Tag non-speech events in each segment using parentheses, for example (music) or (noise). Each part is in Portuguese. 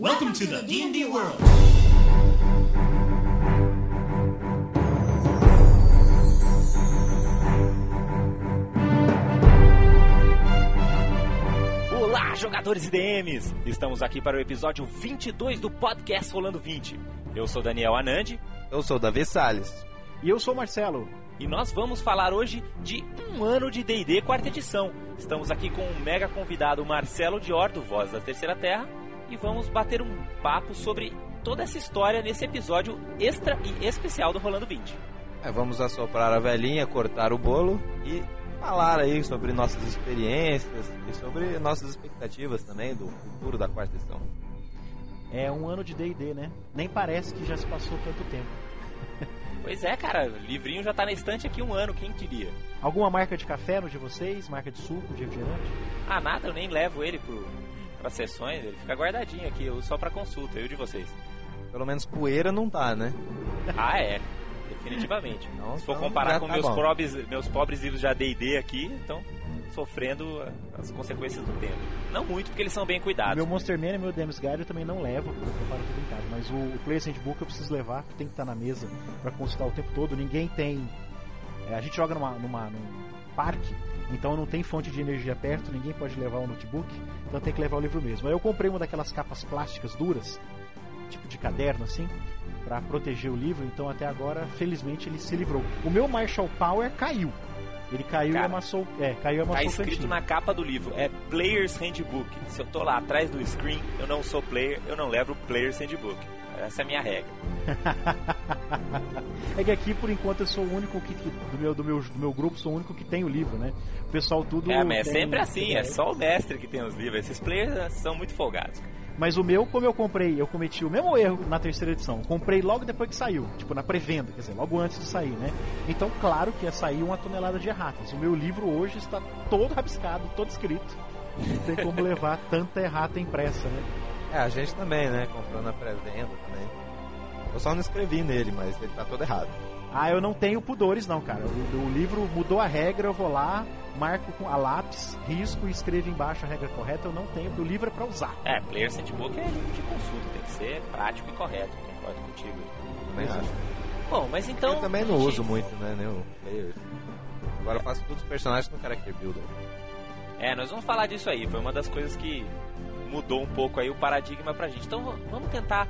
Welcome to the D&D world. Olá, jogadores e DMs! Estamos aqui para o episódio 22 do podcast Rolando 20. Eu sou Daniel Anandi Eu sou Davi Salles. E eu sou Marcelo. e nós vamos falar hoje de um ano de D&D quarta edição. Estamos aqui com o mega convidado Marcelo Dior, do Voz da Terceira Terra, e vamos bater um papo sobre toda essa história nesse episódio extra e especial do Rolando 20. É, vamos assoprar a velhinha, cortar o bolo e falar aí sobre nossas experiências e sobre nossas expectativas também do futuro da quarta edição. É um ano de D&D, né? Nem parece que já se passou tanto tempo. (laughs) Pois é, cara, o livrinho já tá na estante aqui um ano, quem diria? Alguma marca de café no de vocês? Marca de suco, de refrigerante? Ah, nada, eu nem levo ele pro, pras sessões, ele fica guardadinho aqui, eu só pra consulta, eu de vocês. Pelo menos poeira não tá, né? Ah, é. Definitivamente. (laughs) Então, Se for então comparar com tá meus, bom. pobres, meus pobres livros de AD&D aqui, então sofrendo as consequências do tempo. Não muito, porque eles são bem cuidados. Meu Monster Man e meu Demis Guide eu também não levo, porque eu preparo tudo em casa. Mas o, o Player's Handbook eu preciso levar, tem que estar na mesa pra consultar o tempo todo. Ninguém tem... é, a gente joga numa, numa, num parque, então não tem fonte de energia perto, ninguém pode levar o notebook, então tem que levar o livro mesmo. Aí eu comprei uma daquelas capas plásticas duras, tipo de caderno assim, pra proteger o livro, então até agora, felizmente, ele se livrou. O meu Marshall Power caiu. Ele caiu Cara, e amassou. É, caiu e Tá amassou o escrito cantinho. na capa do livro, é Player's Handbook. Se eu tô lá atrás do screen, eu não sou player, eu não levo Player's Handbook. Essa é a minha regra. (laughs) É que aqui, por enquanto, eu sou o único que, do, meu, do, meu, do meu grupo, sou o único que tem o livro, né? O pessoal tudo. É, mas é sempre assim, é só o mestre que tem os livros. Esses players são muito folgados. Mas o meu, como eu comprei, eu cometi o mesmo erro na terceira edição. Comprei logo depois que saiu, tipo na pré-venda, quer dizer, logo antes de sair, né? Então, claro que ia sair uma tonelada de erratas. O meu livro hoje está todo rabiscado, todo escrito. Não tem como (laughs) levar tanta errata impressa, né? É, a gente também, né? Comprou na pré-venda também. Eu só não escrevi nele, mas ele tá todo errado. Ah, eu não tenho pudores, não, cara. O, o livro mudou a regra, eu vou lá, marco com a lápis, risco e escrevo embaixo a regra correta. Eu não tenho, porque o livro é pra usar. É, Player's Handbook é livro de consulta, tem que ser prático e correto, concordo contigo. Também acho. Bom, mas então... eu também não gente, uso muito, né? Nem o player. Agora eu faço todos os personagens no Character Builder. É, nós vamos falar disso aí. Foi uma das coisas que mudou um pouco aí o paradigma pra gente. Então vamos tentar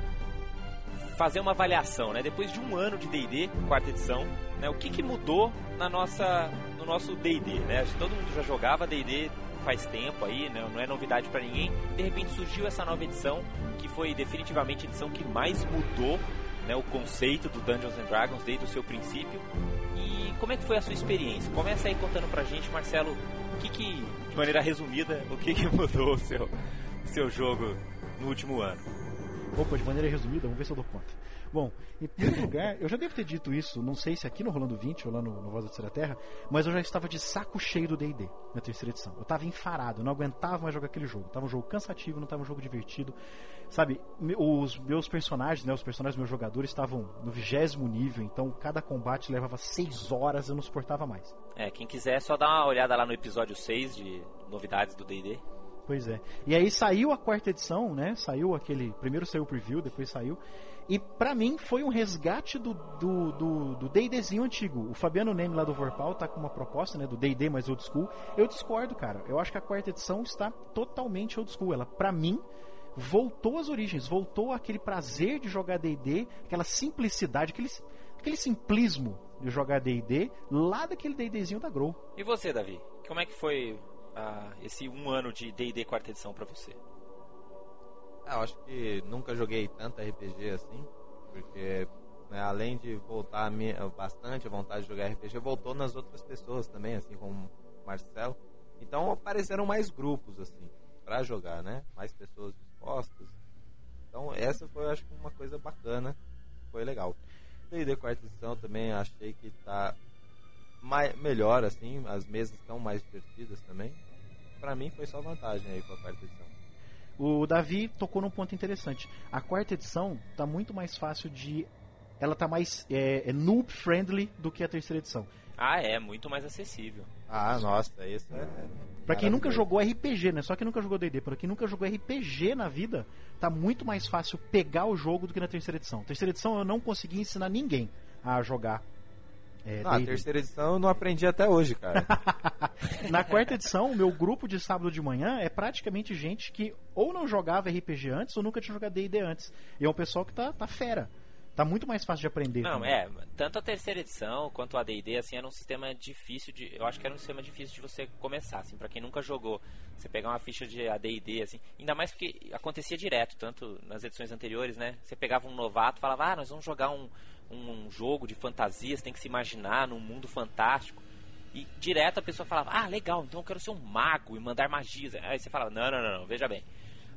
fazer uma avaliação, né? Depois de um ano de D&D, quarta edição, né? O que, que mudou na nossa, no nosso D&D, né? Todo mundo já jogava D&D faz tempo aí, né? Não é novidade pra ninguém. De repente surgiu essa nova edição, que foi definitivamente a edição que mais mudou, né? O conceito do Dungeons and Dragons desde o seu princípio. E como é que foi a sua experiência? Começa aí contando pra gente, Marcelo, o que que, de maneira resumida, o que que mudou o seu, seu jogo no último ano? Opa, de maneira resumida, vamos ver se eu dou conta. Bom, em primeiro (laughs) lugar, eu já devo ter dito isso, não sei se aqui no Rolando 20 ou lá no, no Voz da Terceira Terra, mas eu já estava de saco cheio do D&D na terceira edição. Eu estava enfarado, eu não aguentava mais jogar aquele jogo. Tava um jogo cansativo, não tava um jogo divertido. Sabe, me- os meus personagens, né, os personagens dos meus jogadores estavam no vigésimo nível, então cada combate levava seis horas, eu não suportava mais. É, quem quiser é só dar uma olhada lá no episódio 6 de novidades do D&D. Pois é. E aí saiu a quarta edição, né? Saiu aquele. Primeiro saiu o preview, depois saiu. E pra mim foi um resgate do do do, do D&Dzinho antigo. O Fabiano Neme lá do Vorpal tá com uma proposta, né? Do D&D mais old school. Eu discordo, cara. Eu acho que a quarta edição está totalmente old school. Ela, pra mim, voltou às origens. Voltou aquele prazer de jogar D&D, aquela simplicidade, aquele, aquele simplismo de jogar D&D lá daquele D&Dzinho da Grow. E você, Davi? Como é que foi ah, esse um ano de D&D quarta edição pra você? Ah, eu acho que nunca joguei tanto RPG assim, porque né, além de voltar a minha, bastante a vontade de jogar RPG, voltou nas outras pessoas também, assim como o Marcelo. Então apareceram mais grupos assim para jogar, né? Mais pessoas dispostas. Então essa foi, acho que uma coisa bacana, foi legal. D&D quarta edição também achei que tá mai, melhor assim, as mesas estão mais divertidas também. Pra mim foi só vantagem aí com a quarta edição. O Davi tocou num ponto interessante. A quarta edição tá muito mais fácil de. Ela tá mais é, é noob friendly do que a terceira edição. Ah, é, muito mais acessível. Ah, nossa, isso é. Pra quem nunca jogou RPG, né? Só quem nunca jogou D&D, pra quem nunca jogou RPG na vida, tá muito mais fácil pegar o jogo do que na terceira edição. Terceira edição eu não consegui ensinar ninguém a jogar. É, Não, a D&D. terceira edição eu não aprendi até hoje, cara. (laughs) Na quarta edição, o meu grupo de sábado de manhã é praticamente gente que ou não jogava RPG antes ou nunca tinha jogado D&D antes. E é um pessoal que tá, tá fera. Tá muito mais fácil de aprender. Não, também. é, tanto a terceira edição quanto a D&D, assim, era um sistema difícil de... Eu acho que era um sistema difícil de você começar, assim, pra quem nunca jogou. Você pegar uma ficha de AD&D, assim, ainda mais porque acontecia direto, tanto nas edições anteriores, né? Você pegava um novato e falava, ah, nós vamos jogar um, um, um jogo de fantasia, você tem que se imaginar num mundo fantástico. E direto a pessoa falava, ah, legal, então eu quero ser um mago e mandar magias. Aí você falava, não, não, não, não, veja bem.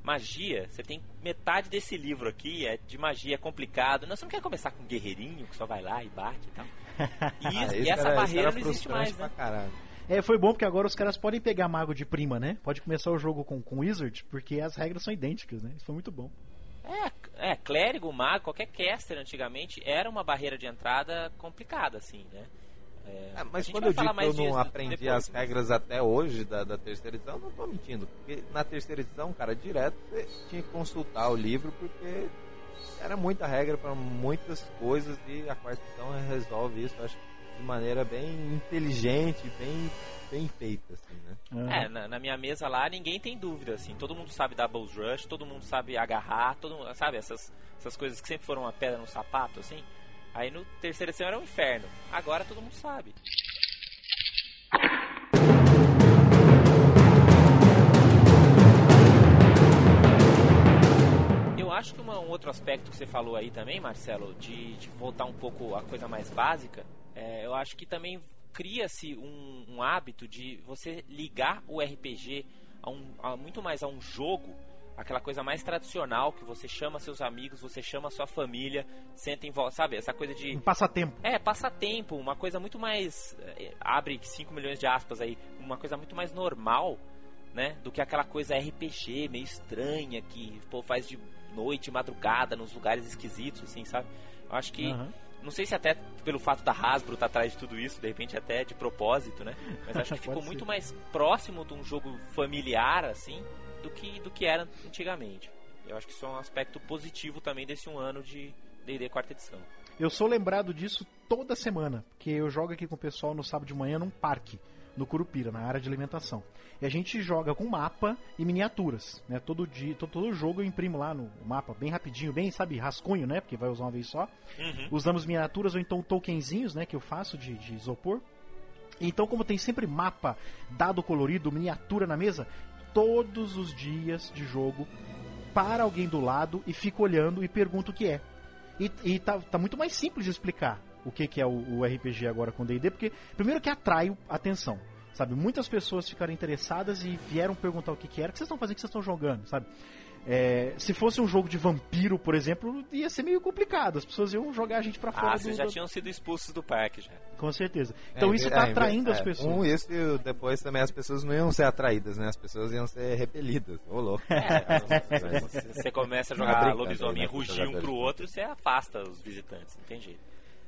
Magia, você tem metade desse livro aqui, é de magia, é complicado. Não, você não quer começar com um guerreirinho que só vai lá e bate e tal. (laughs) E, Ah, isso- e essa era- barreira não existe mais, né? É, foi bom porque agora os caras podem pegar mago de prima, né? Pode começar o jogo com, com Wizard, porque as regras são idênticas, né? Isso foi muito bom. É, é, clérigo, mago, qualquer caster antigamente era uma barreira de entrada complicada, assim, né? É, É, mas quando eu digo que eu não aprendi depois, as mas- regras até hoje da, da terceira edição, eu não tô mentindo. Porque na terceira edição, cara, direto você tinha que consultar o livro porque era muita regra para muitas coisas e a quarta edição resolve isso, acho, de maneira bem inteligente, bem, bem feita, assim, né? É, na, na minha mesa lá ninguém tem dúvida, assim. Todo mundo sabe Double Rush, todo mundo sabe agarrar, todo mundo, sabe? Essas, essas coisas que sempre foram uma pedra no sapato, assim. Aí no terceira edição era um inferno. Agora todo mundo sabe. Eu acho que uma- um outro aspecto que você falou aí também, Marcelo, de, de voltar um pouco à coisa mais básica, é, eu acho que também cria-se um, um hábito de você ligar o RPG a um, a muito mais a um jogo, aquela coisa mais tradicional que você chama seus amigos, você chama sua família, senta em volta, sabe? Essa coisa de Um passatempo. é, passatempo, uma coisa muito mais. eh, Abre 5 milhões de aspas aí, uma coisa muito mais normal, né? Do que aquela coisa RPG meio estranha que faz de noite, madrugada, nos lugares esquisitos, assim, sabe? Eu acho que. Aham. Não sei se até pelo fato da Hasbro estar atrás de tudo isso, de repente até de propósito, né? Mas acho que (laughs) ficou ser. muito mais próximo de um jogo familiar, assim, do que, do que era antigamente. Eu acho que isso é um aspecto positivo também desse um ano de D&D quarta edição. Eu sou lembrado disso toda semana, porque eu jogo aqui com o pessoal no sábado de manhã num parque, no Curupira, na área de alimentação. E a gente joga com mapa e miniaturas, né? Todo dia, todo, todo jogo eu imprimo lá no mapa, bem rapidinho, bem, sabe, rascunho, né? Porque vai usar uma vez só. Usamos miniaturas ou então tokenzinhos, né? Que eu faço de, de isopor. Então, como tem sempre mapa, dado colorido, miniatura na mesa, todos os dias de jogo, para alguém do lado e fica olhando e pergunta o que é. E, e tá, tá muito mais simples de explicar o que, que é o, o RPG agora com D&D, porque primeiro que atrai atenção, sabe? Muitas pessoas ficaram interessadas e vieram perguntar o que, que era, o que vocês estão fazendo, o que vocês estão jogando, sabe? É, se fosse um jogo de vampiro, por exemplo, ia ser meio complicado. As pessoas iam jogar a gente pra fora Ah, do, vocês já do- tinham sido expulsos do parque já. Com certeza. Então É, isso tá é, atraindo as é, pessoas. Um, isso e depois também as pessoas não iam ser atraídas, né? As pessoas iam ser repelidas. Ô, louco. É, (laughs) você- começa a Ah, jogar lobisomem e né, rugir um pro outro, você afasta os visitantes, não tem jeito.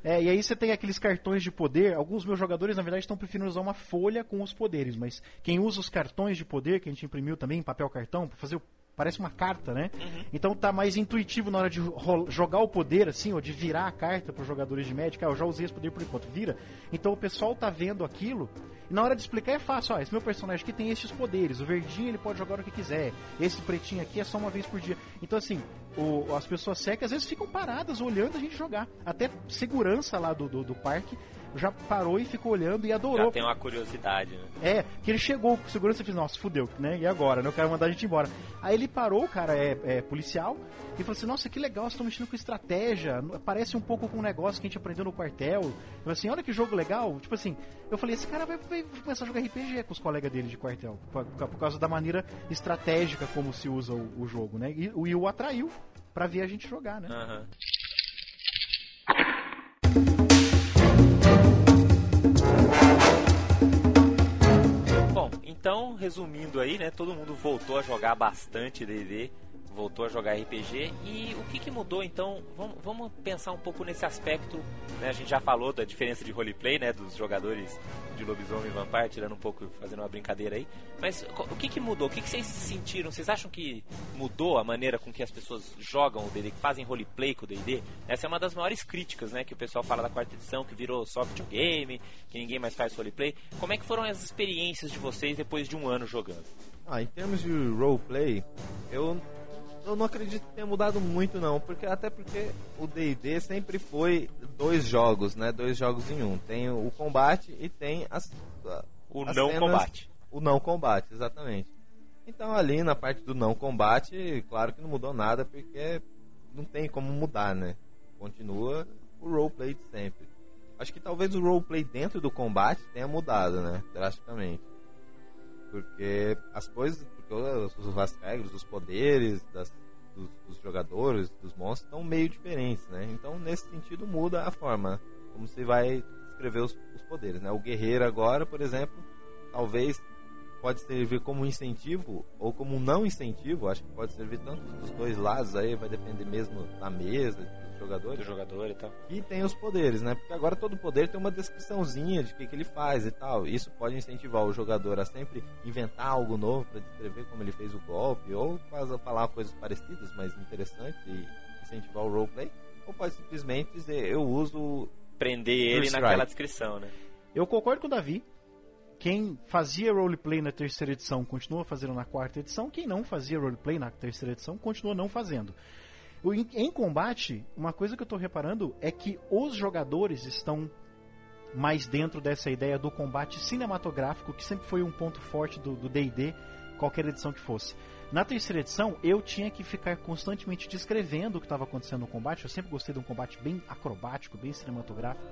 É, e aí você tem aqueles cartões de poder. Alguns meus jogadores, na verdade, estão preferindo usar uma folha com os poderes, mas quem usa os cartões de poder, que a gente imprimiu também em papel cartão, pra fazer o- Parece uma carta, né? Então tá mais intuitivo na hora de jogar o poder, assim, ou de virar a carta para os jogadores de Magic. Ah, eu já usei esse poder por enquanto, vira. Então o pessoal tá vendo aquilo, e na hora de explicar é fácil. Ó, esse meu personagem aqui tem esses poderes. O verdinho ele pode jogar o que quiser. Esse pretinho aqui é só uma vez por dia. Então, assim, o- as pessoas secas às vezes ficam paradas olhando a gente jogar. Até segurança lá do, do, do parque já parou e ficou olhando e adorou. Já tem uma curiosidade, né? É, que ele chegou com segurança e fez, nossa, fudeu, né? E agora, né? Eu quero mandar a gente embora. Aí ele parou, o cara é, é policial, e falou assim, nossa, que legal, vocês estão mexendo com estratégia, parece um pouco com um negócio que a gente aprendeu no quartel. Eu falei assim, olha que jogo legal. Tipo assim, eu falei, esse cara vai, vai começar a jogar RPG com os colegas dele de quartel, por, por causa da maneira estratégica como se usa o, o jogo, né? E o Will o atraiu pra ver a gente jogar, né? Aham. Então, resumindo aí, né? Todo mundo voltou a jogar bastante D&D, voltou a jogar RPG. E o que, que mudou então? Vamos, vamos, pensar um pouco nesse aspecto. Né? A gente já falou da diferença de roleplay, né? Dos jogadores de lobisomem e vampire, tirando um pouco, fazendo uma brincadeira aí. Mas o que, que mudou? O que, que vocês sentiram? Vocês acham que mudou a maneira com que as pessoas jogam o D&D, que fazem roleplay com o D&D? Essa é uma das maiores críticas, né? Que o pessoal fala da quarta edição, que virou só videogame, que ninguém mais faz roleplay. Como é que foram as experiências de vocês depois de um ano jogando? Ah, em termos de roleplay, eu eu não acredito que tenha mudado muito não, porque até porque o D&D sempre foi dois jogos, né? Dois jogos em um. Tem o combate e tem as o as não cenas, combate. O não combate, exatamente. Então ali na parte do não combate, claro que não mudou nada, porque não tem como mudar, né? Continua o roleplay de sempre. Acho que talvez o roleplay dentro do combate tenha mudado, né? Drasticamente. Porque as coisas, porque as regras, os poderes das, dos, dos, jogadores, dos monstros, estão meio diferentes, né? Então, nesse sentido, muda a forma como você vai escrever os, os poderes, né? O guerreiro agora, por exemplo, talvez pode servir como incentivo ou como não incentivo, acho que pode servir tanto dos dois lados aí, vai depender mesmo da mesa, jogador. Do jogador e tal. E tem os poderes, né? Porque agora todo poder tem uma descriçãozinha de o que, que ele faz e tal. Isso pode incentivar o jogador a sempre inventar algo novo para descrever como ele fez o golpe, ou falar coisas parecidas, mas interessantes e incentivar o roleplay. Ou pode simplesmente dizer, eu uso. Prender ele naquela descrição, né? Eu concordo com o Davi. Quem fazia roleplay na terceira edição continua fazendo na quarta edição. Quem não fazia roleplay na terceira edição continua não fazendo. Em combate, uma coisa que eu estou reparando é que os jogadores estão mais dentro dessa ideia do combate cinematográfico, que sempre foi um ponto forte do DD, qualquer edição que fosse. Na terceira edição, eu tinha que ficar constantemente descrevendo o que estava acontecendo no combate. Eu sempre gostei de um combate bem acrobático, bem cinematográfico.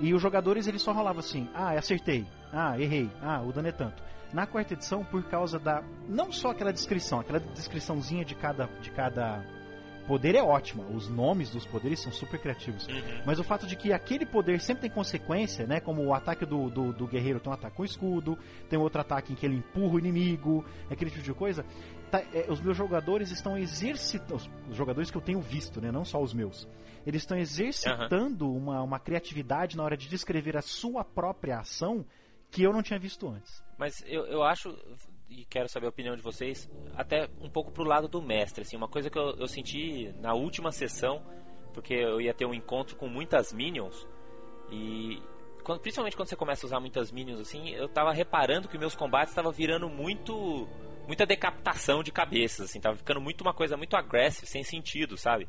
E os jogadores eles só rolavam assim: ah, acertei, ah, errei, ah, o dano é tanto. Na quarta edição, por causa da. Não só aquela descrição, aquela descriçãozinha de cada, de cada poder é ótima, os nomes dos poderes são super criativos. Uhum. Mas o fato de que aquele poder sempre tem consequência, né? Como o ataque do, do, do, guerreiro tem um ataque com escudo, tem outro ataque em que ele empurra o inimigo, aquele tipo de coisa. Tá, é, os meus jogadores estão exercitando. Os jogadores que eu tenho visto, né? Não só os meus. Eles estão exercitando uhum. uma, uma criatividade na hora de descrever a sua própria ação que eu não tinha visto antes. Mas eu, eu acho, e quero saber a opinião de vocês, até um pouco pro lado do mestre, assim, uma coisa que eu, eu senti na última sessão, porque eu ia ter um encontro com muitas minions, e quando, principalmente quando você começa a usar muitas minions assim, eu tava reparando que meus combates estavam virando muito muita decapitação de cabeças, assim, tava ficando muito uma coisa muito agressiva, sem sentido, sabe?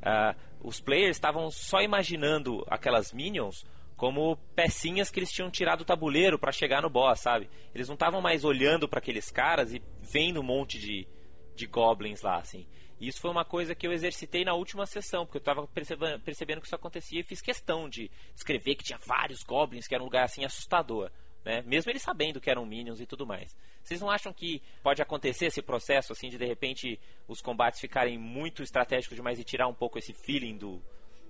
Uh, os players estavam só imaginando aquelas minions como pecinhas que eles tinham tirado do tabuleiro para chegar no boss, sabe? Eles não estavam mais olhando para aqueles caras e vendo um monte de, de goblins lá, assim. E isso foi uma coisa que eu exercitei na última sessão, porque eu estava percebendo, percebendo que isso acontecia e fiz questão de escrever que tinha vários goblins, que era um lugar assim assustador. Né? Mesmo eles sabendo que eram minions e tudo mais. Vocês não acham que pode acontecer esse processo assim de de repente os combates ficarem muito estratégicos demais e tirar um pouco esse feeling do,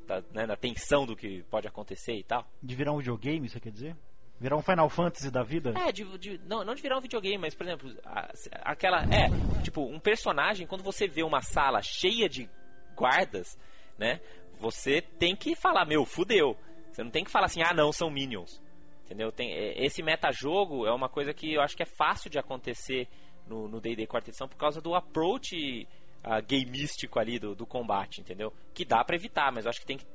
da, né, da tensão do que pode acontecer e tal. De virar um videogame, você quer dizer? Virar um Final Fantasy da vida? É, de, de, não, não de virar um videogame, mas, por exemplo, a, aquela. É, tipo, um personagem, quando você vê uma sala cheia de guardas, né? Você tem que falar, meu, fudeu. Você não tem que falar assim, ah, não, são minions. Entendeu? Tem, é, esse metajogo é uma coisa que eu acho que é fácil de acontecer no D&D quarta edição por causa do approach uh, gameístico ali do, do combate, entendeu? Que dá para evitar, mas eu acho que tem que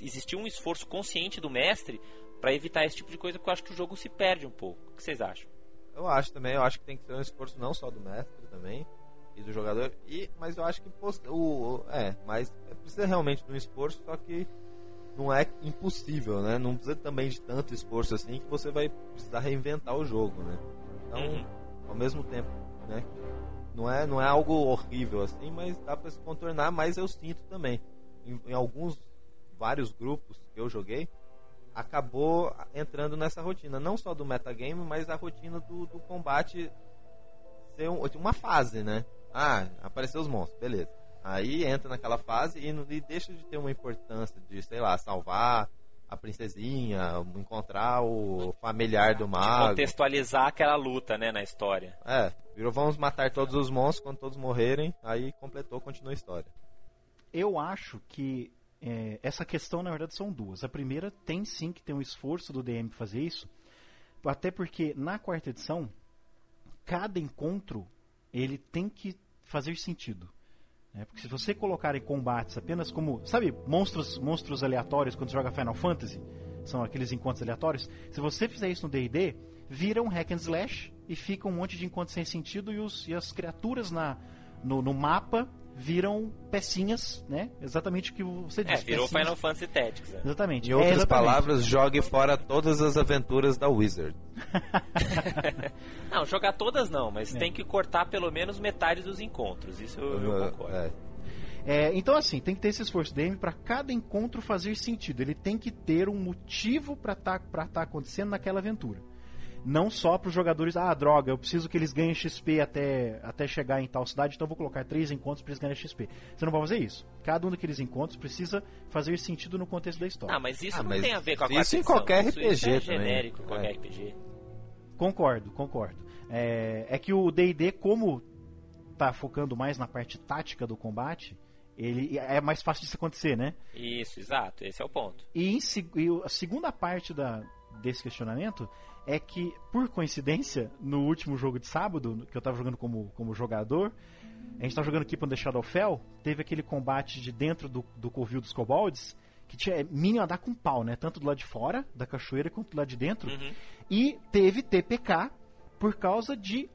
existir um esforço consciente do mestre para evitar esse tipo de coisa, porque eu acho que o jogo se perde um pouco. O que vocês acham? Eu acho também, eu acho que tem que ter um esforço não só do mestre também e do jogador, e mas eu acho que o, é, mas precisa realmente de um esforço, só que não é impossível, né? Não precisa também de tanto esforço assim que você vai precisar reinventar o jogo, né? Então, uhum. ao mesmo tempo, né, não é, não é algo horrível assim, mas dá para se contornar, mas eu sinto também. Em, em, alguns, vários grupos que eu joguei, acabou entrando nessa rotina. Não só do metagame, mas a rotina do, do combate ser um, uma fase, né? Ah, apareceu os monstros, beleza. Aí entra naquela fase e, e deixa de ter uma importância de, sei lá, salvar a princesinha, encontrar o familiar do mago. Contextualizar aquela luta, né, na história. É, Virou vamos matar todos os monstros, quando todos morrerem, aí completou, continua a história. Eu acho que é, essa questão, na verdade, são duas. A primeira, tem sim que ter um esforço do DM fazer isso, até porque na quarta edição, cada encontro ele tem que fazer sentido. Né? Porque se você colocar em combates apenas como, sabe, monstros, monstros aleatórios quando joga Final Fantasy, são aqueles encontros aleatórios. Se você fizer isso no D&D, vira um hack and slash e fica um monte de encontros sem sentido e, os, e as criaturas na, no, no mapa viram pecinhas, né? Exatamente o que você disse. É, virou pecinhas. Final Fantasy Tactics. Né? Exatamente. Em É, outras exatamente. palavras, jogue fora todas as aventuras da Wizard. (laughs) Não, jogar todas não, mas É. tem que cortar pelo menos metade dos encontros. Isso eu, eu concordo. É. É, então, assim, tem que ter esse esforço DM para cada encontro fazer sentido. Ele tem que ter um motivo para estar tá acontecendo naquela aventura. Não só para os jogadores, ah, droga, eu preciso que eles ganhem XP até, até chegar em tal cidade, então eu vou colocar três encontros para eles ganharem XP. Você não pode fazer isso. Cada um daqueles encontros precisa fazer sentido no contexto da história. Ah, mas isso Ah, não mas tem a ver com a isso quarta em edição. qualquer Isso- isso é RPG também. genérico, qualquer É. RPG. Concordo, concordo. É, é que o D&D, como tá focando mais na parte tática do combate, ele é mais fácil disso acontecer, né? Isso, exato. Esse é o ponto. E, em e a segunda parte da, desse questionamento é que, por coincidência, no último jogo de sábado, que eu tava jogando como, como jogador, a gente tava jogando Keep on the Shadowfell, teve aquele combate de dentro do, do covil dos kobolds, que tinha é, Minion a dar com pau, né? Tanto do lado de fora da cachoeira quanto do lado de dentro. Uhum. E teve TPK por causa de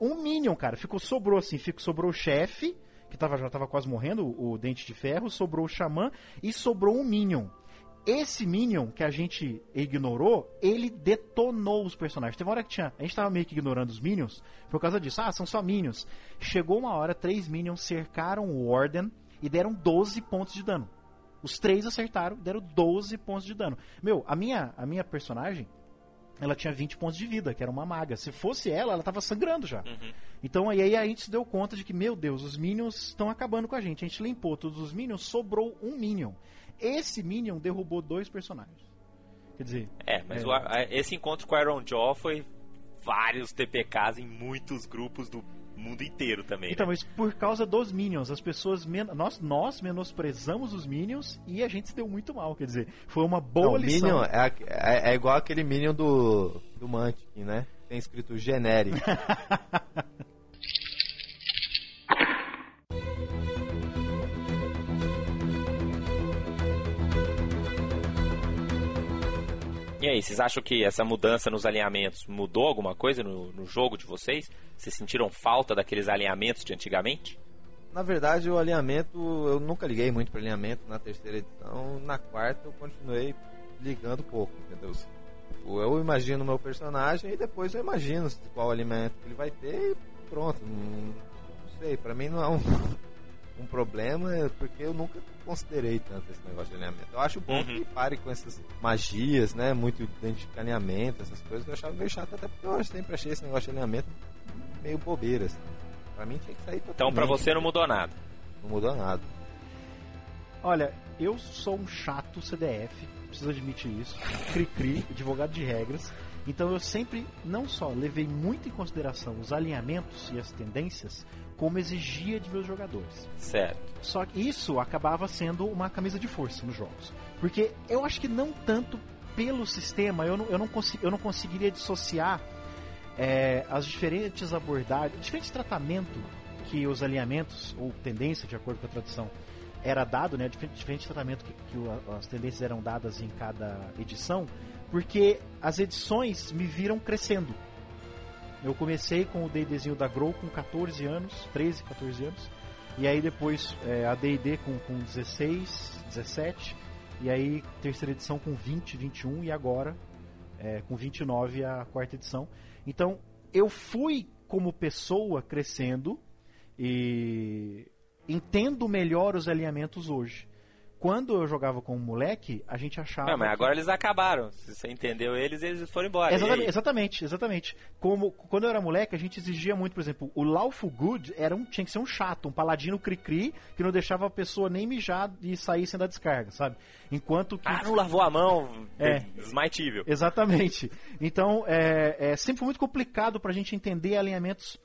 um Minion, cara. Ficou, sobrou assim, ficou, sobrou o chefe, que tava, já tava quase morrendo, o Dente de Ferro, sobrou o Xamã e sobrou um Minion. Esse Minion que a gente ignorou, ele detonou os personagens. Teve uma hora que tinha. A gente tava meio que ignorando os Minions por causa disso. Ah, são só Minions. Chegou uma hora, três Minions cercaram o Warden e deram 12 pontos de dano. Os três acertaram, deram 12 pontos de dano. Meu, a minha, a minha personagem, ela tinha 20 pontos de vida, que era uma maga. Se fosse ela, ela tava sangrando já. Uhum. Então aí a gente se deu conta de que, meu Deus, os Minions estão acabando com a gente. A gente limpou todos os Minions, sobrou um Minion. Esse Minion derrubou dois personagens. Quer dizer, É, mas É. o- a- esse encontro com o Iron Jaw foi vários TPKs em muitos grupos do mundo inteiro também. então, né? mas por causa dos Minions, as pessoas. men- Nós, nós menosprezamos os Minions e a gente se deu muito mal. Quer dizer, foi uma boa Não, lição. Minion é, a- é- é igual aquele Minion do, do Mantic, né? Tem escrito genérico. (laughs) E aí, vocês acham que essa mudança nos alinhamentos mudou alguma coisa no, no jogo de vocês? Vocês sentiram falta daqueles alinhamentos de antigamente? Na verdade, o alinhamento, eu nunca liguei muito para alinhamento na terceira edição. Na quarta, eu continuei ligando pouco, entendeu? Tipo, Eu imagino o meu personagem e depois eu imagino qual alimento que ele vai ter e pronto. Não, sei, pra mim não é um, um problema, é porque eu nunca considerei tanto esse negócio de alinhamento. Eu acho bom Uhum. que pare com essas magias, né? Muito identificar alinhamento, essas coisas. Eu achava meio chato, até porque eu sempre achei esse negócio de alinhamento meio bobeira. Assim. Pra mim tinha que sair totalmente. Então, pra você não mudou nada. Não mudou nada. Olha, eu sou um chato CDF, preciso admitir isso. Cri-cri, (laughs) advogado de regras. Então eu sempre, não só levei muito em consideração os alinhamentos e as tendências, como exigia de meus jogadores. Certo. Só que isso acabava sendo uma camisa de força nos jogos. Porque eu acho que não tanto pelo sistema, eu não, eu não, consi- eu não conseguiria dissociar é, as diferentes abordagens, diferentes tratamento que os alinhamentos, ou tendência, de acordo com a tradução, era dado, né? Diferente, diferente tratamento que, que o- as tendências eram dadas em cada edição, porque as edições me viram crescendo. Eu comecei com o D&Dzinho da Grow com 14 anos, 13, 14 anos. E aí depois é, a D&D com, com 16, 17. E aí terceira edição com 20, 21 e agora é, com 29 a quarta edição. Então eu fui como pessoa crescendo e entendo melhor os alinhamentos hoje. Quando eu jogava como moleque, a gente achava. Não, mas que- agora eles acabaram. Se você entendeu eles, eles foram embora. Exatamente, exatamente, exatamente. Como quando eu era moleque, a gente exigia muito, por exemplo, o Lawful Good era um, tinha que ser um chato, um paladino cri-cri, que não deixava a pessoa nem mijar e sair sem dar descarga, sabe? Enquanto que. Ah, não lavou a mão. É. Evil. Exatamente. Então, é, é sempre muito complicado pra gente entender alinhamentos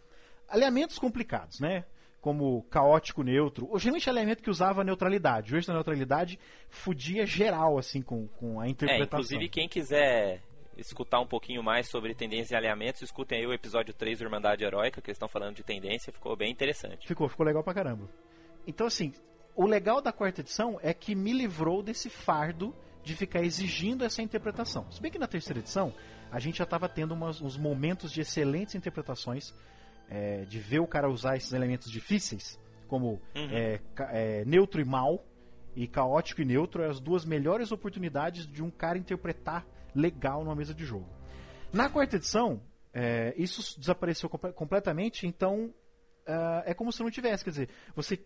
alinhamentos complicados, né? Como caótico neutro. Ou geralmente alinhamento que usava neutralidade. Hoje a neutralidade fudia geral, assim, com, com a É, interpretação. inclusive quem quiser escutar um pouquinho mais sobre tendência e alinhamentos, escutem aí o episódio 3 do Irmandade Heróica, que eles estão falando de tendência, ficou bem interessante. Ficou, ficou legal pra caramba. Então, assim, o legal da quarta edição é que me livrou desse fardo de ficar exigindo essa interpretação. Se bem que na terceira edição, a gente já estava tendo umas- uns momentos de excelentes interpretações, é, de ver o cara usar esses elementos difíceis, como Uhum. é, é, neutro e mal, e caótico e neutro, é as duas melhores oportunidades de um cara interpretar legal numa mesa de jogo. Na quarta edição, é, isso desapareceu comple- completamente, então ah, é como se não tivesse. Quer dizer, você,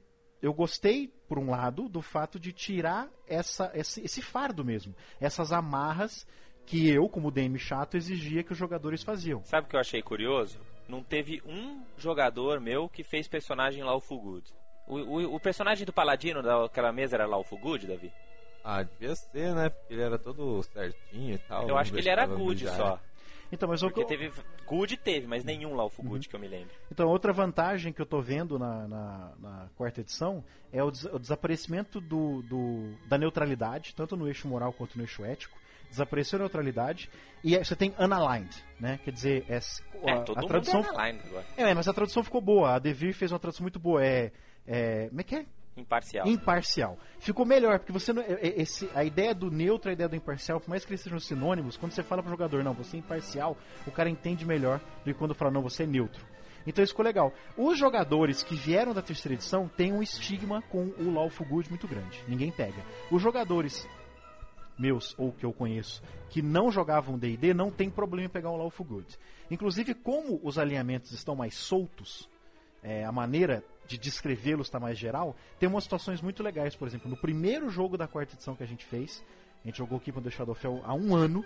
eu gostei, por um lado, do fato de tirar essa, esse, esse fardo mesmo, essas amarras que eu, como DM chato, exigia que os jogadores faziam. Sabe o que eu achei curioso? Não teve um jogador meu que fez personagem Lawful Good. O, o, o personagem do Paladino daquela mesa era Lawful Good, Davi? Ah, devia ser, né? Porque ele era todo certinho e tal. Eu acho que ele era good só. Então, mas o Porque que- teve. Good teve, mas nenhum Lawful Good Uhum. que eu me lembro. Então, outra vantagem que eu tô vendo na, na- na quarta edição é o, des- o desaparecimento do, do- da neutralidade, tanto no eixo moral quanto no eixo ético. Desapareceu a neutralidade e é- você tem unaligned, né? Quer dizer, é, É, a, todo a mundo tradução. é online agora. É, mas a tradução ficou boa. A Devir fez uma tradução muito boa. É. é como é que é? Imparcial. Imparcial. Ficou melhor, porque você não, é- é- esse, a ideia do neutro e a ideia do imparcial, por mais que eles sejam sinônimos, quando você fala pro jogador, não, você é imparcial, o cara entende melhor do que quando fala, não, você é neutro. Então isso ficou legal. Os jogadores que vieram da terceira edição têm um estigma com o Lawful Good muito grande. Ninguém pega. Os jogadores meus, ou que eu conheço, que não jogavam D&D, não tem problema em pegar um Lawful Good. Inclusive, como os alinhamentos estão mais soltos, é, a maneira de descrevê-los está mais geral, tem umas situações muito legais. Por exemplo, no primeiro jogo da quarta edição que a gente fez, a gente jogou Keep the Shadowfell há um ano,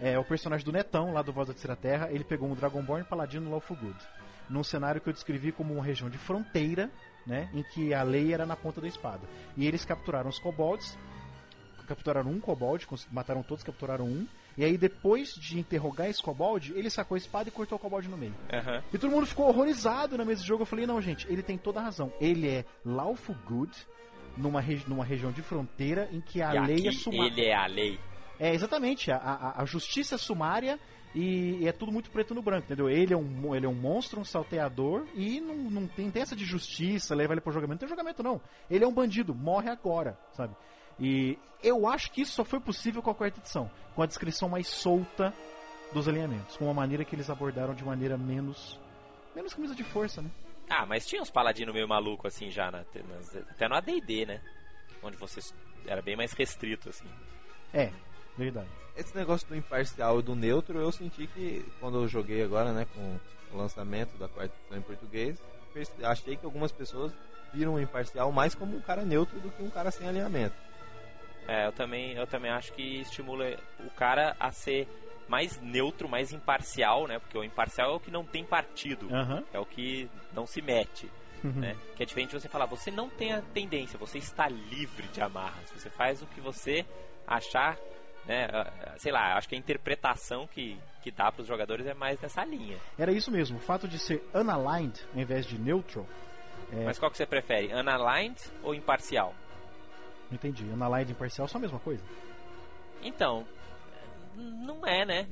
é, o personagem do Netão, lá do Voz da Terceira Terra, ele pegou um Dragonborn Paladino Lawful Good. Num cenário que eu descrevi como uma região de fronteira, né, em que a lei era na ponta da espada. E eles capturaram os kobolds, capturaram um kobold, mataram todos, capturaram um. E aí, depois de interrogar esse kobold, ele sacou a espada e cortou o kobold no meio. Aham. E todo mundo ficou horrorizado na mesa de jogo. Eu falei, não, gente, ele tem toda a razão. Ele é lawful good numa, regi- numa região de fronteira em que a e lei é sumária. ele é a lei. É, exatamente. A, a, a justiça é sumária e, e é tudo muito preto no branco, entendeu? Ele é um, ele é um monstro, um salteador e não, não tem, tem essa de justiça, leva ele pro julgamento. Não tem julgamento, não. Ele é um bandido, morre agora, sabe? E eu acho que isso só foi possível com a quarta edição, com a descrição mais solta dos alinhamentos, com uma maneira que eles abordaram de maneira menos. menos camisa de força, né? Ah, mas tinha uns paladinos meio maluco assim já, na, nas- até no AD&D, né? Onde você era bem mais restrito, assim. É, verdade. Esse negócio do imparcial e do neutro, eu senti que quando eu joguei agora, né, com o lançamento da quarta edição em português, achei que algumas pessoas viram o imparcial mais como um cara neutro do que um cara sem alinhamento. É, eu também, eu também acho que estimula o cara a ser mais neutro, mais imparcial, né? Porque o imparcial é o que não tem partido. Aham. É o que não se mete. Né? Que é diferente de você falar, você não tem a tendência, você está livre de amarras. Você faz o que você achar, né? ah, Sei lá, acho que a interpretação que, que dá para os jogadores é mais nessa linha. Era isso mesmo, o fato de ser unaligned ao invés de neutral. É. Mas qual que você prefere, unaligned ou imparcial? Não entendi. Unaligned e imparcial são a mesma coisa. Então, não é, né?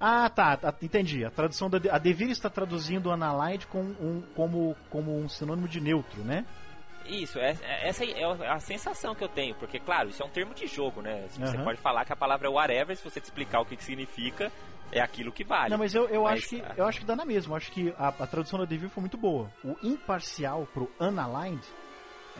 Ah, tá, tá, entendi. A tradução da a Devir está traduzindo unaligned com um, como, como um sinônimo de neutro, né? Isso, é- é- essa é a sensação que eu tenho, porque, claro, isso é um termo de jogo, né? Você Aham. pode falar que a palavra é whatever, se você te explicar o que, que significa, é aquilo que vale. Não, mas eu, eu, Mas, acho que, eu acho que dá na mesma. Eu acho que a, a tradução da Devir foi muito boa. O imparcial pro unaligned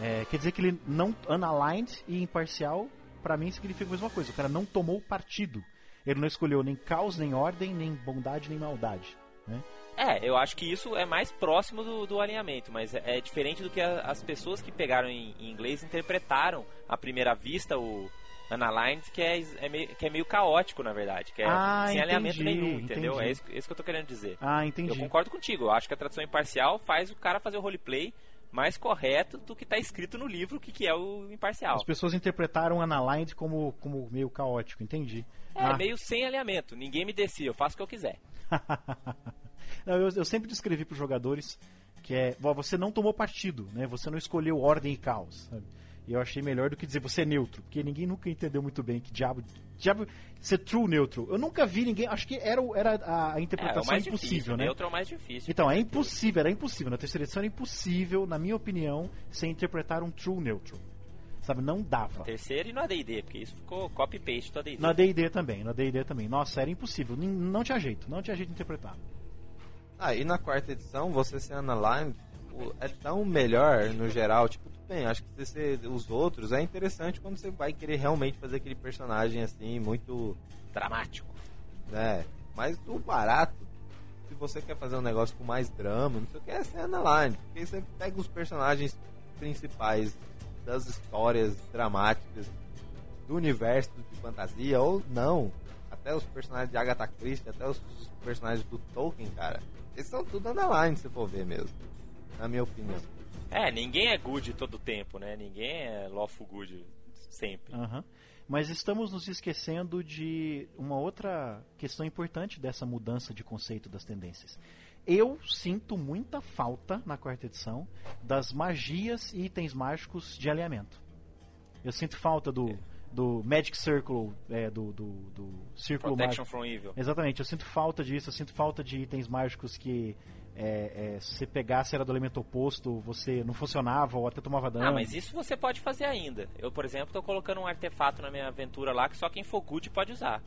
é, quer dizer que ele não. Unaligned e imparcial, pra mim, significa a mesma coisa. O cara não tomou partido. Ele não escolheu nem caos, nem ordem, nem bondade, nem maldade. Né? É, eu acho que isso é mais próximo do, do alinhamento, mas é, é diferente do que a- as pessoas que pegaram em, em inglês interpretaram à primeira vista o unaligned, que é, é meio, que é meio caótico, na verdade, que é Ah, sem alinhamento entendi, nenhum, entendeu? entendi. É isso, isso que eu tô querendo dizer. Ah, entendi. Eu concordo contigo, eu acho que a tradução imparcial faz o cara fazer o roleplay mais correto do que está escrito no livro, o que, que é o imparcial. As pessoas interpretaram unaligned como, como meio caótico, entendi. É, Ah, meio sem alinhamento, ninguém me descia, eu faço o que eu quiser. (laughs) Não, eu, eu sempre descrevi para os jogadores que é, você não tomou partido, né? Você não escolheu ordem e caos, sabe? E eu achei melhor do que dizer você é neutro, porque ninguém nunca entendeu muito bem que diabo, diabo ser true neutro. Eu nunca vi ninguém, acho que era, era a, a É, é interpretação impossível, difícil, né? Neutro é o mais difícil. Então, é impossível, era impossível. Na terceira edição era impossível, na minha opinião, você interpretar um true neutral. Sabe, não dava. Terceiro e no AD&D, porque isso ficou copy-paste do AD&D. Na D&D também, na D&D também. Nossa, era impossível. Não tinha jeito, não tinha jeito de interpretar. Ah, e na quarta edição, você ser analine o- é tão melhor no geral. Tipo, bem, acho que você os outros é interessante quando você vai querer realmente fazer aquele personagem assim, muito. Dramático. né? Mas o barato, se você quer fazer um negócio com mais drama, não sei o que, é ser analine. Porque você pega os personagens principais das histórias dramáticas do universo de fantasia, ou não. Até os personagens de Agatha Christie, até os personagens do Tolkien, cara. Eles são tudo underline, se for ver mesmo. Na minha opinião. É, ninguém é good todo tempo, né? Ninguém é lawful good sempre. Aham. Mas estamos nos esquecendo de uma outra questão importante dessa mudança de conceito das tendências. Eu sinto muita falta na quarta edição das magias e itens mágicos de alinhamento. Eu sinto falta do, do Magic Circle, é, do, do, do Círculo Protection Mágico. from Evil. Exatamente, eu sinto falta disso, eu sinto falta de itens mágicos que é, é, se você pegasse era do elemento oposto, você não funcionava ou até tomava dano. Ah, mas isso você pode fazer ainda. Eu, por exemplo, tô colocando um artefato na minha aventura lá que só quem for good pode usar.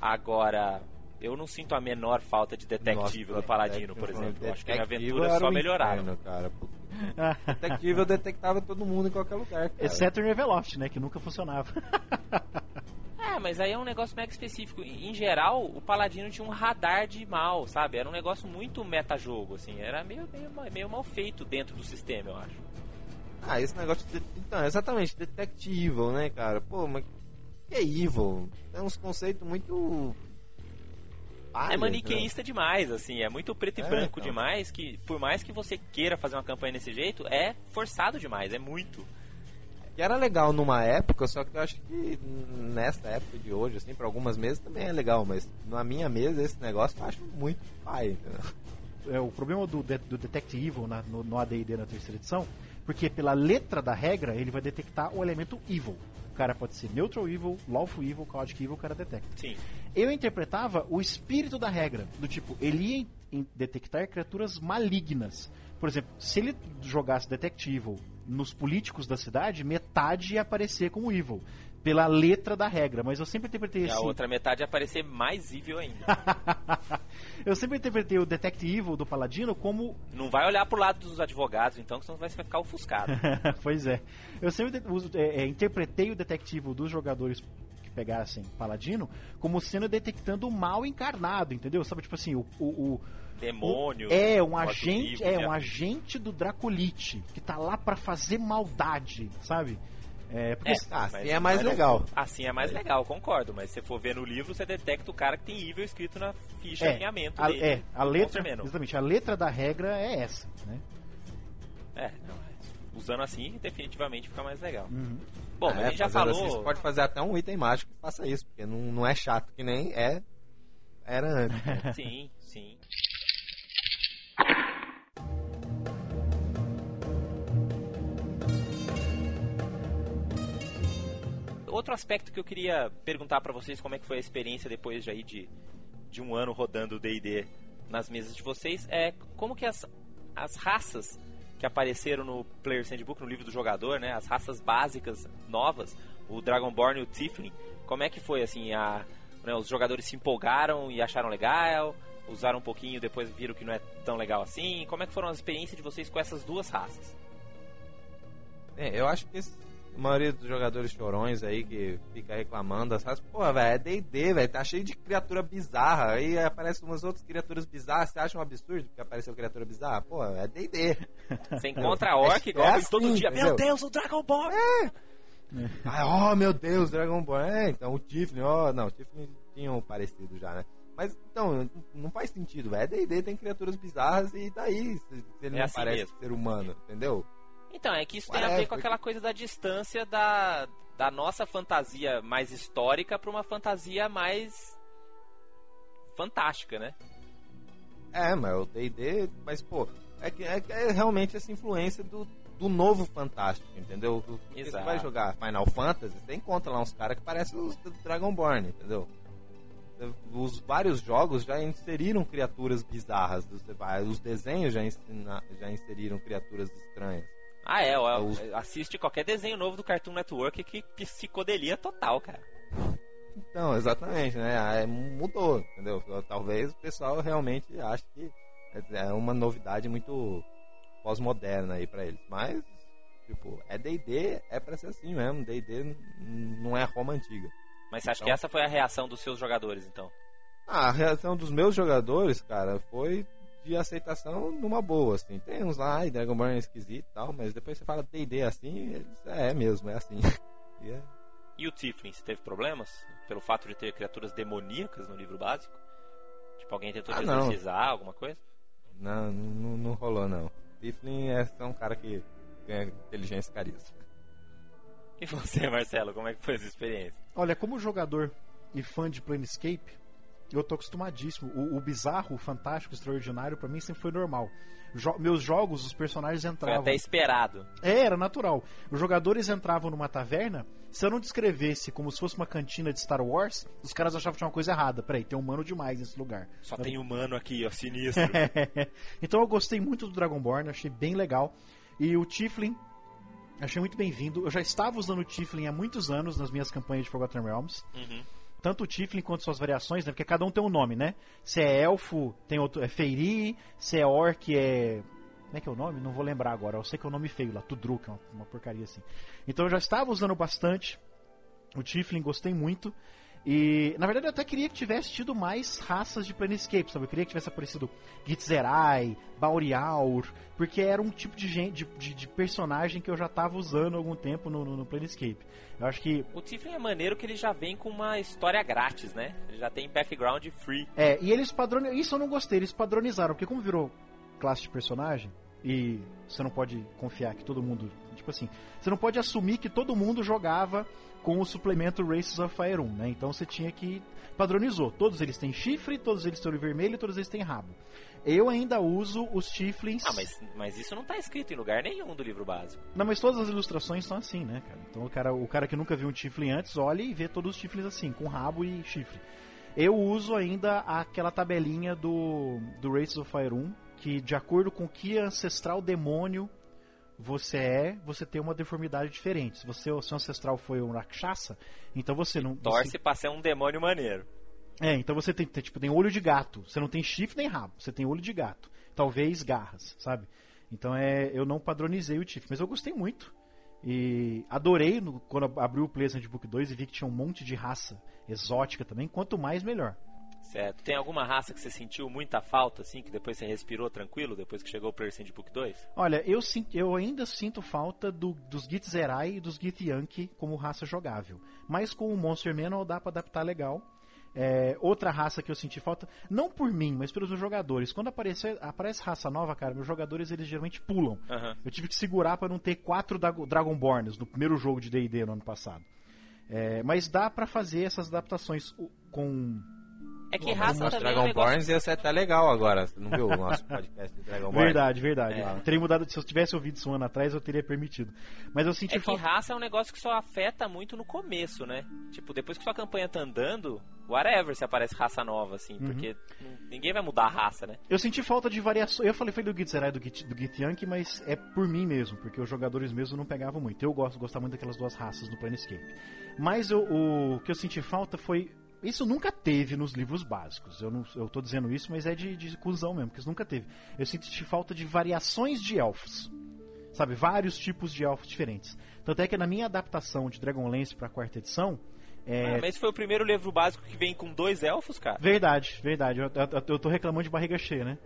Agora, eu não sinto a menor falta de detective Nossa, do Paladino, por exemplo. Eu acho que a minha aventura era só um melhoraram. inferno, cara. (laughs) Detective eu detectava todo mundo em qualquer lugar. Cara. Exceto em Reveloft, né? Que nunca funcionava. (laughs) É, mas aí é um negócio mega específico. Em geral, o Paladino tinha um radar de mal, sabe? Era um negócio muito meta-jogo, assim. Era meio, meio, meio mal feito dentro do sistema, eu acho. Ah, esse negócio de. Então, exatamente, Detect Evil, né, cara? Pô, mas que é Evil? Tem uns conceitos muito. palha, É maniqueísta demais, assim. É muito preto e É, branco então. demais que, por mais que você queira fazer uma campanha desse jeito, é forçado demais, é muito. Que era legal numa época, só que eu acho que nessa época de hoje, assim, pra algumas mesas também é legal, mas na minha mesa esse negócio eu acho muito pai? É, o problema do, do Detect Evil na- no, no AD&D na terceira edição, porque pela letra da regra ele vai detectar o elemento Evil. O cara pode ser Neutral Evil, Lawful Evil, Chaotic Evil, o cara detecta. Sim. Eu interpretava o espírito da regra, do tipo, ele ia em- detectar criaturas malignas. Por exemplo, se ele jogasse Detect Evil nos políticos da cidade, metade ia aparecer como Evil. Pela letra da regra, mas eu sempre interpretei E a assim. outra metade ia parecer mais evil ainda. (laughs) eu sempre interpretei o Detect Evil do Paladino como Não vai olhar pro lado dos advogados, então, que senão você vai ficar ofuscado. (laughs) pois é. Eu sempre é, é, interpretei o detectivo dos jogadores que pegassem Paladino como sendo detectando o mal encarnado, entendeu? Sabe, tipo assim, o. o, o- Demônio. o- é, um agente. vivo, É, né? um agente do Dracolite que tá lá pra fazer maldade, sabe? É, porque. É, assim é mais não- legal. Assim é mais legal, concordo. Mas se você for ver no livro, você detecta o cara que tem evil escrito na ficha É, alinhamento a, dele. é, a letra, exatamente, a letra da regra é essa, né? É, não, é. Usando assim, definitivamente fica mais legal. Uhum. Bom, mas É, a gente já fazendo falou. assim, você pode fazer até um item mágico que faça isso, porque não, não é chato, que nem é. Era antes. né? (laughs) Sim, sim. Outro aspecto que eu queria perguntar pra vocês como é que foi a experiência depois de, aí de, de um ano rodando o D&D nas mesas de vocês é como que as, as raças que apareceram no Player Handbook, no livro do jogador, né, as raças básicas novas, o Dragonborn e o Tiflin, como é que foi assim a né, os jogadores se empolgaram e acharam legal, usaram um pouquinho, depois viram que não é tão legal assim. Como é que foram as experiências de vocês com essas duas raças? É, eu acho que esse- a maioria dos jogadores chorões aí que fica reclamando, as raças, pô, velho, é D&D, velho, tá cheio de criatura bizarra, aí aparecem umas outras criaturas bizarras, você acha um absurdo porque apareceu criatura bizarra? Pô, é D&D. Você (laughs) encontra a orc É igual assim, todo dia. Meu entendeu? Deus, o Dragonborn! Ah, oh, meu Deus, Dragon Ball. É, então o Tiffany, ó, não, o Tiffany tinha um parecido já, né? Mas então, não faz sentido, velho. É D&D tem criaturas bizarras e daí ele É não assim parece mesmo. ser humano, entendeu? Então, é que isso tem a É, ver com porque- aquela coisa da distância da, da nossa fantasia mais histórica pra uma fantasia mais fantástica, né? É, mas o D&D, mas pô, é que é, é realmente essa influência do, do novo Fantástico, entendeu? Porque você Exato. vai jogar Final Fantasy, você encontra lá uns caras que parecem os Dragonborn, entendeu? Os vários jogos já inseriram criaturas bizarras, os desenhos já, ensina- já inseriram criaturas estranhas. Ah, é, Eu- assiste qualquer desenho novo do Cartoon Network que psicodelia total, cara. Então, exatamente, né? Aí Mudou, entendeu? Talvez o pessoal realmente ache que é uma novidade muito pós-moderna aí pra eles. Mas, tipo, é D&D, é pra ser assim mesmo. D&D não é Roma antiga. Mas você acha Então- que essa foi a reação dos seus jogadores, então? Ah, a reação dos meus jogadores, cara, foi de aceitação numa boa, assim. Tem uns lá, ai, Dragon Ball é esquisito e tal, mas depois você fala D&D assim, eles, é, é mesmo, é assim. (laughs) E é- E o Tiflin, você teve problemas? Pelo fato de ter criaturas demoníacas no livro básico? Tipo, alguém tentou Ah, te exorcizar, alguma coisa? Não, não, não rolou, não. Tiflin é só um cara que ganha inteligência e carisma. E você, Marcelo, como é que foi essa experiência? Olha, como jogador e fã de Planescape, eu tô acostumadíssimo. O, o bizarro, o fantástico, o extraordinário, pra mim sempre foi normal. Jo- meus jogos, os personagens Foi entravam. até esperado. É, era natural. Os jogadores entravam numa taverna, se eu não descrevesse como se fosse uma cantina de Star Wars, os caras achavam que tinha uma coisa errada. Peraí, tem humano demais nesse lugar. Só tem humano aqui, ó, sinistro. (laughs) então eu gostei muito do Dragonborn, achei bem legal. E o Tiflin, achei muito bem-vindo. Eu já estava usando o Tiflin há muitos anos nas minhas campanhas de Forgotten Realms. Uhum. Tanto o Tiflin quanto suas variações, né? Porque cada um tem um nome, né? Se é elfo, tem outro. É Feiri, se é orc, é. Como é que é o nome? Não vou lembrar agora. Eu sei que é o nome feio lá, Tudruk, uma, uma porcaria assim. Então eu já estava usando bastante o Tiflin, gostei muito. E, na verdade, eu até queria que tivesse tido mais raças de Planescape, sabe? Eu queria que tivesse aparecido Gitzerai, Bauriaur, porque era um tipo de, gente, de, de- personagem que eu já estava usando há algum tempo no, no, no Planescape. Eu acho que O Tiflin é maneiro que ele já vem com uma história grátis, né? Ele já tem background free. É, e eles padronizaram. Isso eu não gostei, eles padronizaram, porque como virou classe de personagem, e você não pode confiar que todo mundo. Tipo assim, você não pode assumir que todo mundo jogava com o suplemento Races of Fire 1, né? Então você tinha que. Padronizou. Todos eles têm chifre, todos eles têm olho vermelho, todos eles têm rabo. Eu ainda uso os Tiflins. Ah, mas, mas isso não tá escrito em lugar nenhum do livro básico. Não, mas todas as ilustrações são assim, né, cara? Então o cara, o cara que nunca viu um Tiflin antes, olha e vê todos os Tiflins assim, com rabo e chifre. Eu uso ainda aquela tabelinha do, do Races of Fire 1, que de acordo com que ancestral demônio você é, você tem uma deformidade diferente. Se você, o seu ancestral foi um Rakshasa, então você não... Torce você- pra ser um demônio maneiro. é, então você tem, tem, tipo, tem olho de gato. Você não tem chifre nem rabo, você tem olho de gato. Talvez garras, sabe? Então é, eu não padronizei o chifre, mas eu gostei muito. E adorei no- quando abriu o Pleasant Book 2 e vi que tinha um monte de raça exótica também. Quanto mais, melhor. Certo. Tem alguma raça que você sentiu muita falta, assim, que depois você respirou tranquilo, depois que chegou o Player Book 2? Olha, eu, sin- eu ainda sinto falta do- dos Gitzerai e dos Git Yankee como raça jogável. Mas com o Monster Manual dá pra adaptar legal. É, outra raça que eu senti falta, não por mim, mas pelos meus jogadores. Quando aparecer, aparece raça nova, cara, meus jogadores eles geralmente pulam. Aham. Eu tive que segurar pra não ter quatro Drago- Dragonborns no primeiro jogo de D&D no ano passado. É, mas dá pra fazer essas adaptações com É que Bom, raça também é um Dragon negócio... Borns ia ser até legal agora. Você não viu o nosso podcast de Dragon? Verdade, verdade. É. Teria mudado, se eu tivesse ouvido isso um ano atrás, eu teria permitido. Mas eu senti É que raça é um negócio que só afeta muito no começo, né? Tipo, depois que sua campanha tá andando, whatever se aparece raça nova, assim, Uhum. porque ninguém vai mudar a raça, né? Eu senti falta de variações. Eu falei foi do Gitzerai e do Git, do Git Yankee, mas é por mim mesmo, porque os jogadores mesmo não pegavam muito. Eu gosto gostava muito daquelas duas raças no Planescape. Mas eu- o que eu senti falta foi. Isso nunca teve nos livros básicos. Eu, não, eu tô dizendo isso, mas é de, de cuzão mesmo, porque isso nunca teve. Eu senti falta de variações de elfos. Sabe, vários tipos de elfos diferentes. Tanto é que na minha adaptação de Dragonlance pra quarta edição. É, Ah, mas esse foi o primeiro livro básico que vem com dois elfos, cara. Verdade, verdade. Eu, eu, eu tô reclamando de barriga cheia, né?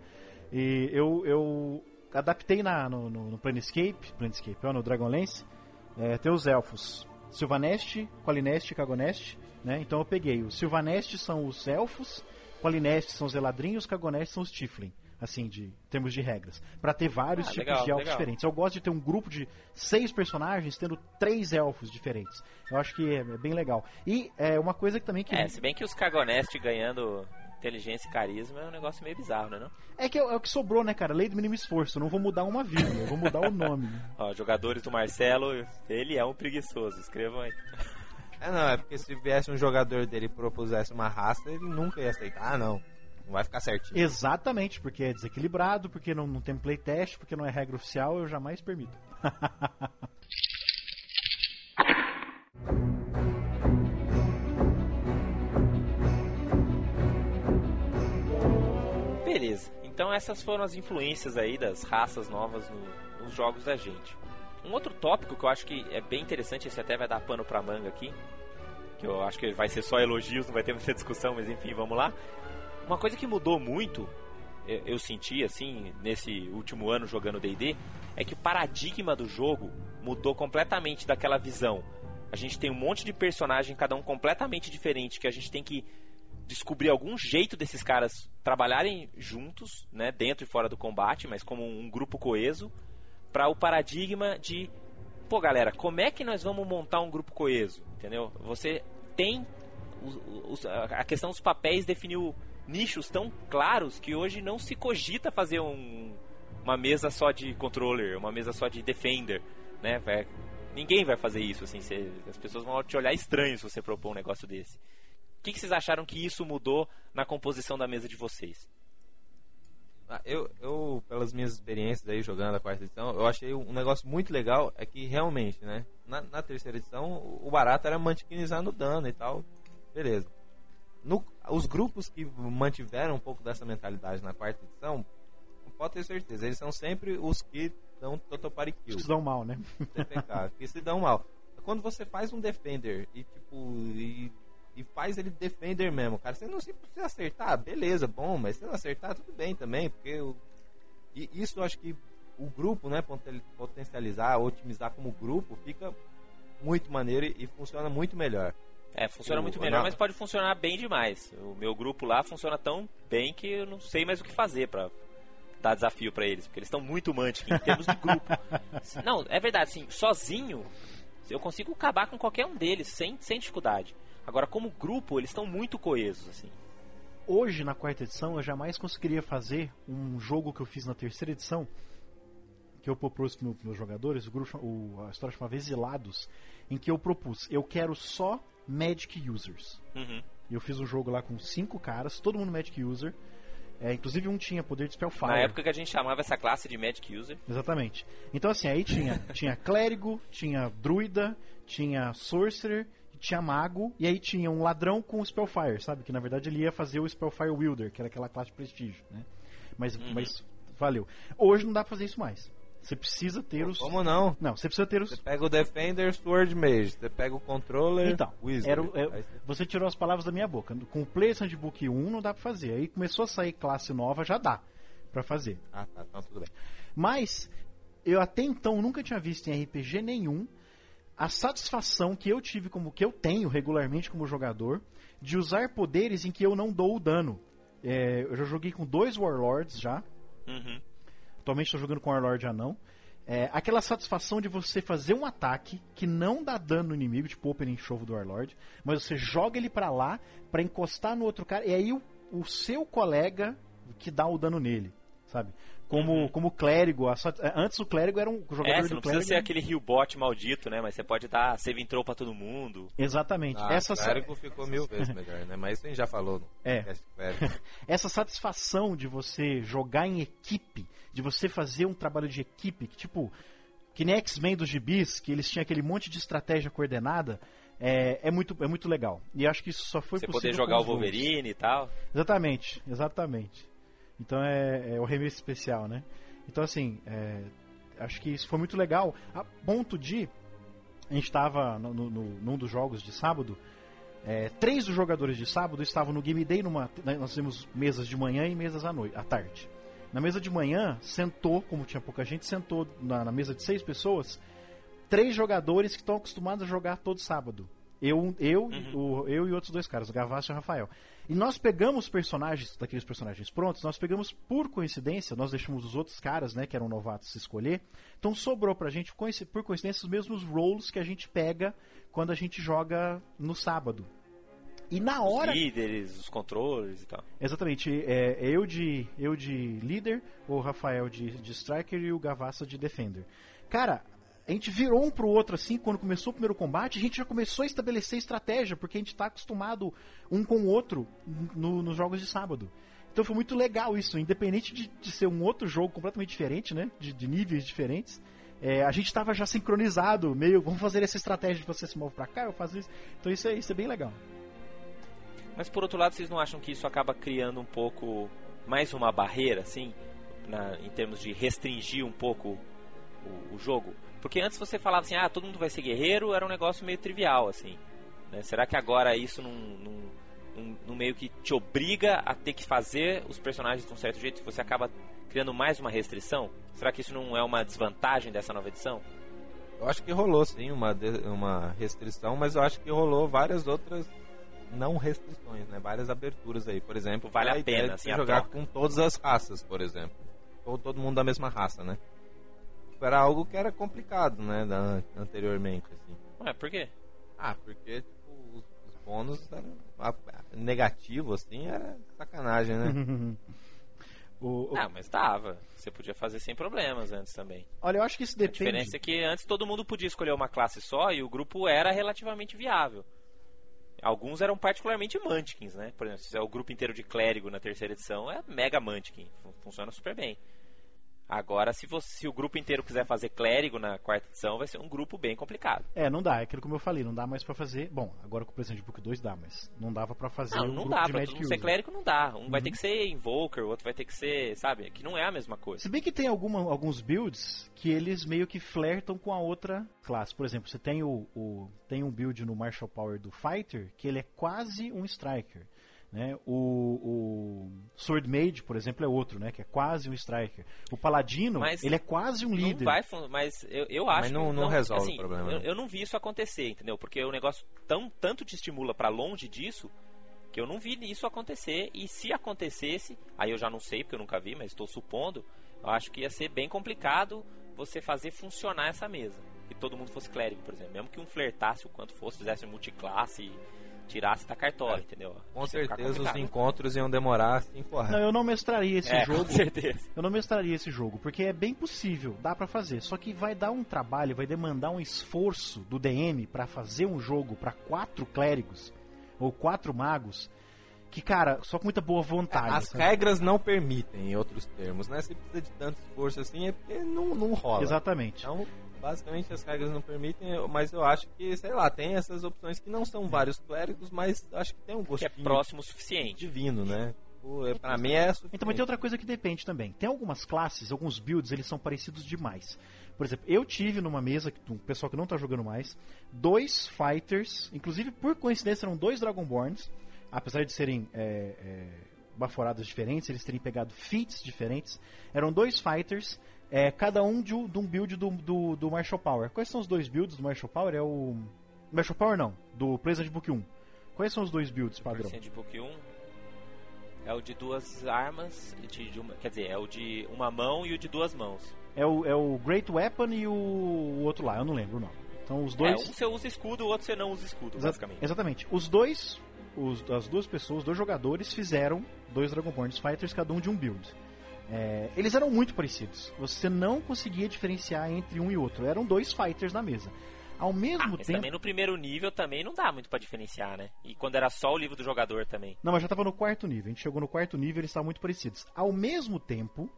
E eu, eu adaptei na, no, no, no Planescape, Planescape, ó, no Dragonlance, é, tem os elfos Sylvanest, Qualinest e Cagonest, né? Então eu peguei. Os Sylvanest são os elfos, Qualinest são os eladrinhos, Cagonest são os Tiflin. Assim, de em termos de regras. Pra ter vários Ah, tipos legal, de elfos legal. diferentes. Eu gosto de ter um grupo de seis personagens tendo três elfos diferentes. Eu acho que é, é bem legal. E é uma coisa que também que. É, se bem que os Cagonest ganhando inteligência e carisma é um negócio meio bizarro, né? Não? É que é, é o que sobrou, né, cara? Lei do mínimo esforço. Não vou mudar uma vírgula, eu vou mudar o nome. (laughs) Ó, jogadores do Marcelo, ele é um preguiçoso. Escrevam aí. É, não, é porque se viesse um jogador dele e propusesse uma raça, ele nunca ia aceitar. Ah, não. Não vai ficar certinho. Exatamente, porque é desequilibrado, porque não, não tem playtest, porque não é regra oficial, eu jamais permito. (laughs) Beleza. Então essas foram as influências aí das raças novas no, nos jogos da gente. Um outro tópico que eu acho que é bem interessante, esse até vai dar pano pra manga aqui, que eu acho que vai ser só elogios, não vai ter muita (laughs) discussão, mas enfim, vamos lá. Uma coisa que mudou muito, eu, eu senti assim, nesse último ano jogando D&D, é que o paradigma do jogo mudou completamente daquela visão. A gente tem um monte de personagem, cada um completamente diferente, que a gente tem que descobrir algum jeito desses caras trabalharem juntos, né, dentro e fora do combate, mas como um grupo coeso para o paradigma de, pô, galera, como é que nós vamos montar um grupo coeso, entendeu? Você tem os, os, a questão dos papéis definiu nichos tão claros que hoje não se cogita fazer um, uma mesa só de controller, uma mesa só de defender, né? Vai, ninguém vai fazer isso, assim, cê, as pessoas vão te olhar estranho se você propor um negócio desse. O que, que vocês acharam que isso mudou na composição da mesa de vocês? Ah, eu, eu, pelas minhas experiências aí jogando a quarta edição, eu achei um negócio muito legal é que realmente, né? Na, na terceira edição, o barato era mantiquinizar no dano e tal. Beleza. No, os grupos que mantiveram um pouco dessa mentalidade na quarta edição, pode ter certeza, eles são sempre os que dão Totopari Kill. Que se dão mal, né? TPK, que se dão mal. Quando você faz um Defender e tipo. E e faz ele defender mesmo, cara. Você não se precisa acertar, beleza, bom, mas se não acertar, tudo bem também, porque eu, e isso eu acho que o grupo, né, potencializar, otimizar como grupo, fica muito maneiro e funciona muito melhor. É, funciona muito melhor, mas pode funcionar bem demais. O meu grupo lá funciona tão bem que eu não sei mais o que fazer para dar desafio para eles, porque eles estão muito mantic em termos de grupo. (laughs) não, é verdade, assim, sozinho eu consigo acabar com qualquer um deles sem, sem dificuldade. Agora, como grupo, eles estão muito coesos, assim. Hoje, na quarta edição, eu jamais conseguiria fazer um jogo que eu fiz na terceira edição, que eu propus para meus jogadores, o grupo, o, a história chamava Exilados, em que eu propus, eu quero só Magic Users. Uhum. Eu fiz um jogo lá com cinco caras, todo mundo Magic User. É, inclusive um tinha poder de Spellfire. Na época que a gente chamava essa classe de Magic User. Exatamente. Então assim, aí tinha, (laughs) tinha clérigo, tinha druida, tinha sorcerer tinha mago, e aí tinha um ladrão com o Spellfire, sabe? Que na verdade ele ia fazer o Spellfire Wielder, que era aquela classe de prestígio, né? Mas, uhum. mas valeu. Hoje não dá pra fazer isso mais. Você precisa ter os. Como não? Não, você precisa ter os. Você pega o Defender, Sword Mage. Você pega o Controller. Então, era, é, você tirou as palavras da minha boca. Com o Players Handbook 1 não dá pra fazer. Aí começou a sair classe nova, já dá pra fazer. Ah, tá. Então tudo bem. Mas, eu até então nunca tinha visto em RPG nenhum a satisfação que eu tive como que eu tenho regularmente como jogador de usar poderes em que eu não dou o dano. É, eu já joguei com dois Warlords já. Uhum. Atualmente estou jogando com Warlord anão. É, aquela satisfação de você fazer um ataque que não dá dano no inimigo, tipo o Opening Show do Warlord, mas você joga ele para lá para encostar no outro cara e aí o, o seu colega que dá o dano nele, sabe? Como, uhum. como clérigo. Antes o clérigo era um jogador é, você não precisa ser aquele rio bot maldito, né? Mas você pode dar save intro pra todo mundo. Exatamente. Ah, Essa clérigo ficou mil vezes melhor, né? Mas isso a gente já falou no é. (laughs) Essa satisfação de você jogar em equipe, de você fazer um trabalho de equipe, que tipo, que nem X-Men dos gibis, que eles tinham aquele monte de estratégia coordenada, é, é, muito, é muito legal. E acho que isso só foi você possível. Você poder jogar o Wolverine e tal. Exatamente, exatamente. Então é, é o remix especial, né? Então assim, é, acho que isso foi muito legal. A ponto de a gente estava no, no, num dos jogos de sábado. É, três dos jogadores de sábado estavam no Game Day. Numa, né, nós temos mesas de manhã e mesas à noite, à tarde. Na mesa de manhã, sentou, como tinha pouca gente, sentou na, na mesa de seis pessoas, três jogadores que estão acostumados a jogar todo sábado. Eu, eu, uhum. o, eu e outros dois caras, o Gavassi e o Rafael. E nós pegamos personagens, daqueles personagens prontos, nós pegamos por coincidência, nós deixamos os outros caras, né, que eram novatos, se escolher. Então sobrou pra gente, por coincidência, os mesmos roles que a gente pega quando a gente joga no sábado. E na hora. Os líderes, os controles e tal. Exatamente. É, eu, de, eu de líder, o Rafael de, de striker e o Gavassa de defender. Cara, a gente virou um pro outro assim, quando começou o primeiro combate, a gente já começou a estabelecer estratégia, porque a gente tá acostumado um com o outro no, nos jogos de sábado. Então foi muito legal isso, independente de, de ser um outro jogo completamente diferente, né? De, de níveis diferentes. É, a gente estava já sincronizado, meio, vamos fazer essa estratégia de você se move para cá, eu faço isso. Então isso é, isso é bem legal. Mas por outro lado, vocês não acham que isso acaba criando um pouco mais uma barreira, assim, na, em termos de restringir um pouco o, o, jogo? Porque antes você falava assim, ah, todo mundo vai ser guerreiro, era um negócio meio trivial, assim. Né? Será que agora isso não, não, não, meio que te obriga a ter que fazer os personagens de um certo jeito? Você acaba criando mais uma restrição? Será que isso não é uma desvantagem dessa nova edição? Eu acho que rolou sim uma, uma restrição, mas eu acho que rolou várias outras não restrições, né? Várias aberturas aí, por exemplo. Vale a, a pena, assim, jogar com todas as raças, por exemplo. Ou todo mundo da mesma raça, né? Era algo que era complicado, né? Da, anteriormente, assim. Ué, por quê? Ah, porque tipo, os, os bônus eram negativo, assim, era sacanagem, né? (laughs) O, o... Ah, mas dava. Você podia fazer sem problemas antes também. Olha, eu acho que isso depende. A diferença é que antes todo mundo podia escolher uma classe só e o grupo era relativamente viável. Alguns eram particularmente Mantikins, né? Por exemplo, se é o grupo inteiro de clérigo na terceira edição, é mega Mantikin. Funciona super bem. Agora, se, você, se o grupo inteiro quiser fazer clérigo na quarta edição, vai ser um grupo bem complicado. É, não dá. É aquilo como eu falei, não dá mais para fazer. Bom, agora com o Presente Book 2 dá, mas não dava para fazer. Não, um não dá. Pra todo mundo ser clérigo não dá. Um uhum. vai ter que ser Invoker, o outro vai ter que ser. Sabe? Que não é a mesma coisa. Se bem que tem alguma, alguns builds que eles meio que flertam com a outra classe. Por exemplo, você tem o, o tem um build no Martial Power do Fighter que ele é quase um Striker. Né? O, o Sword Mage, por exemplo, é outro, né? Que é quase um striker. O Paladino, mas ele é quase um líder. Vai, mas eu, eu acho mas não, que não, não resolve assim, o problema. Eu, eu, não vi isso acontecer, entendeu? Porque o negócio tão, tanto te estimula para longe disso que eu não vi isso acontecer. E se acontecesse, aí eu já não sei porque eu nunca vi, mas estou supondo, eu acho que ia ser bem complicado você fazer funcionar essa mesa. Que todo mundo fosse clérigo, por exemplo. Mesmo que um flertasse o quanto fosse, fizesse multiclasse tirasse da cartola, é. entendeu? Com certeza os encontros iam demorar 5 horas. Não, eu não mestraria esse é, jogo. Com certeza. Eu não mestraria esse jogo, porque é bem possível, dá para fazer. Só que vai dar um trabalho, vai demandar um esforço do DM para fazer um jogo para quatro clérigos ou quatro magos. Que, cara, só com muita boa vontade. As sabe? regras não permitem, em outros termos, né? Se precisa de tanto esforço assim, é porque não, não rola. Exatamente. Então, basicamente as regras não permitem, mas eu acho que, sei lá, tem essas opções que não são vários clérigos, mas acho que tem um gosto que é próximo o suficiente. Divino, né? É, pra mim é suficiente. Então, mas tem outra coisa que depende também. Tem algumas classes, alguns builds, eles são parecidos demais. Por exemplo, eu tive numa mesa, um pessoal que não tá jogando mais, dois fighters, inclusive por coincidência eram dois Dragonborns, apesar de serem é, é, baforadas diferentes, eles terem pegado feats diferentes, eram dois fighters é, cada um de, de um build do, do, do, Marshall Power. Quais são os dois builds do Marshall Power? É o. Marshall Power não, do Present Book 1. Quais são os dois builds padrão? Present Book 1 é o de duas armas, de, de uma, quer dizer, é o de uma mão e o de duas mãos. É o, é o Great Weapon e o, o outro lá, eu não lembro o nome. Então os dois. É, um você usa escudo, o outro você não usa escudo, Exa basicamente. Exatamente. Os dois, os, as duas pessoas, os dois jogadores fizeram dois Dragonborn Fighters, cada um de um build. É, eles eram muito parecidos. Você não conseguia diferenciar entre um e outro. Eram dois fighters na mesa. Ao mesmo ah, mas tempo. também no primeiro nível também não dá muito para diferenciar, né? E quando era só o livro do jogador também. Não, mas já tava no quarto nível. A gente chegou no quarto nível eles estavam muito parecidos. Ao mesmo tempo,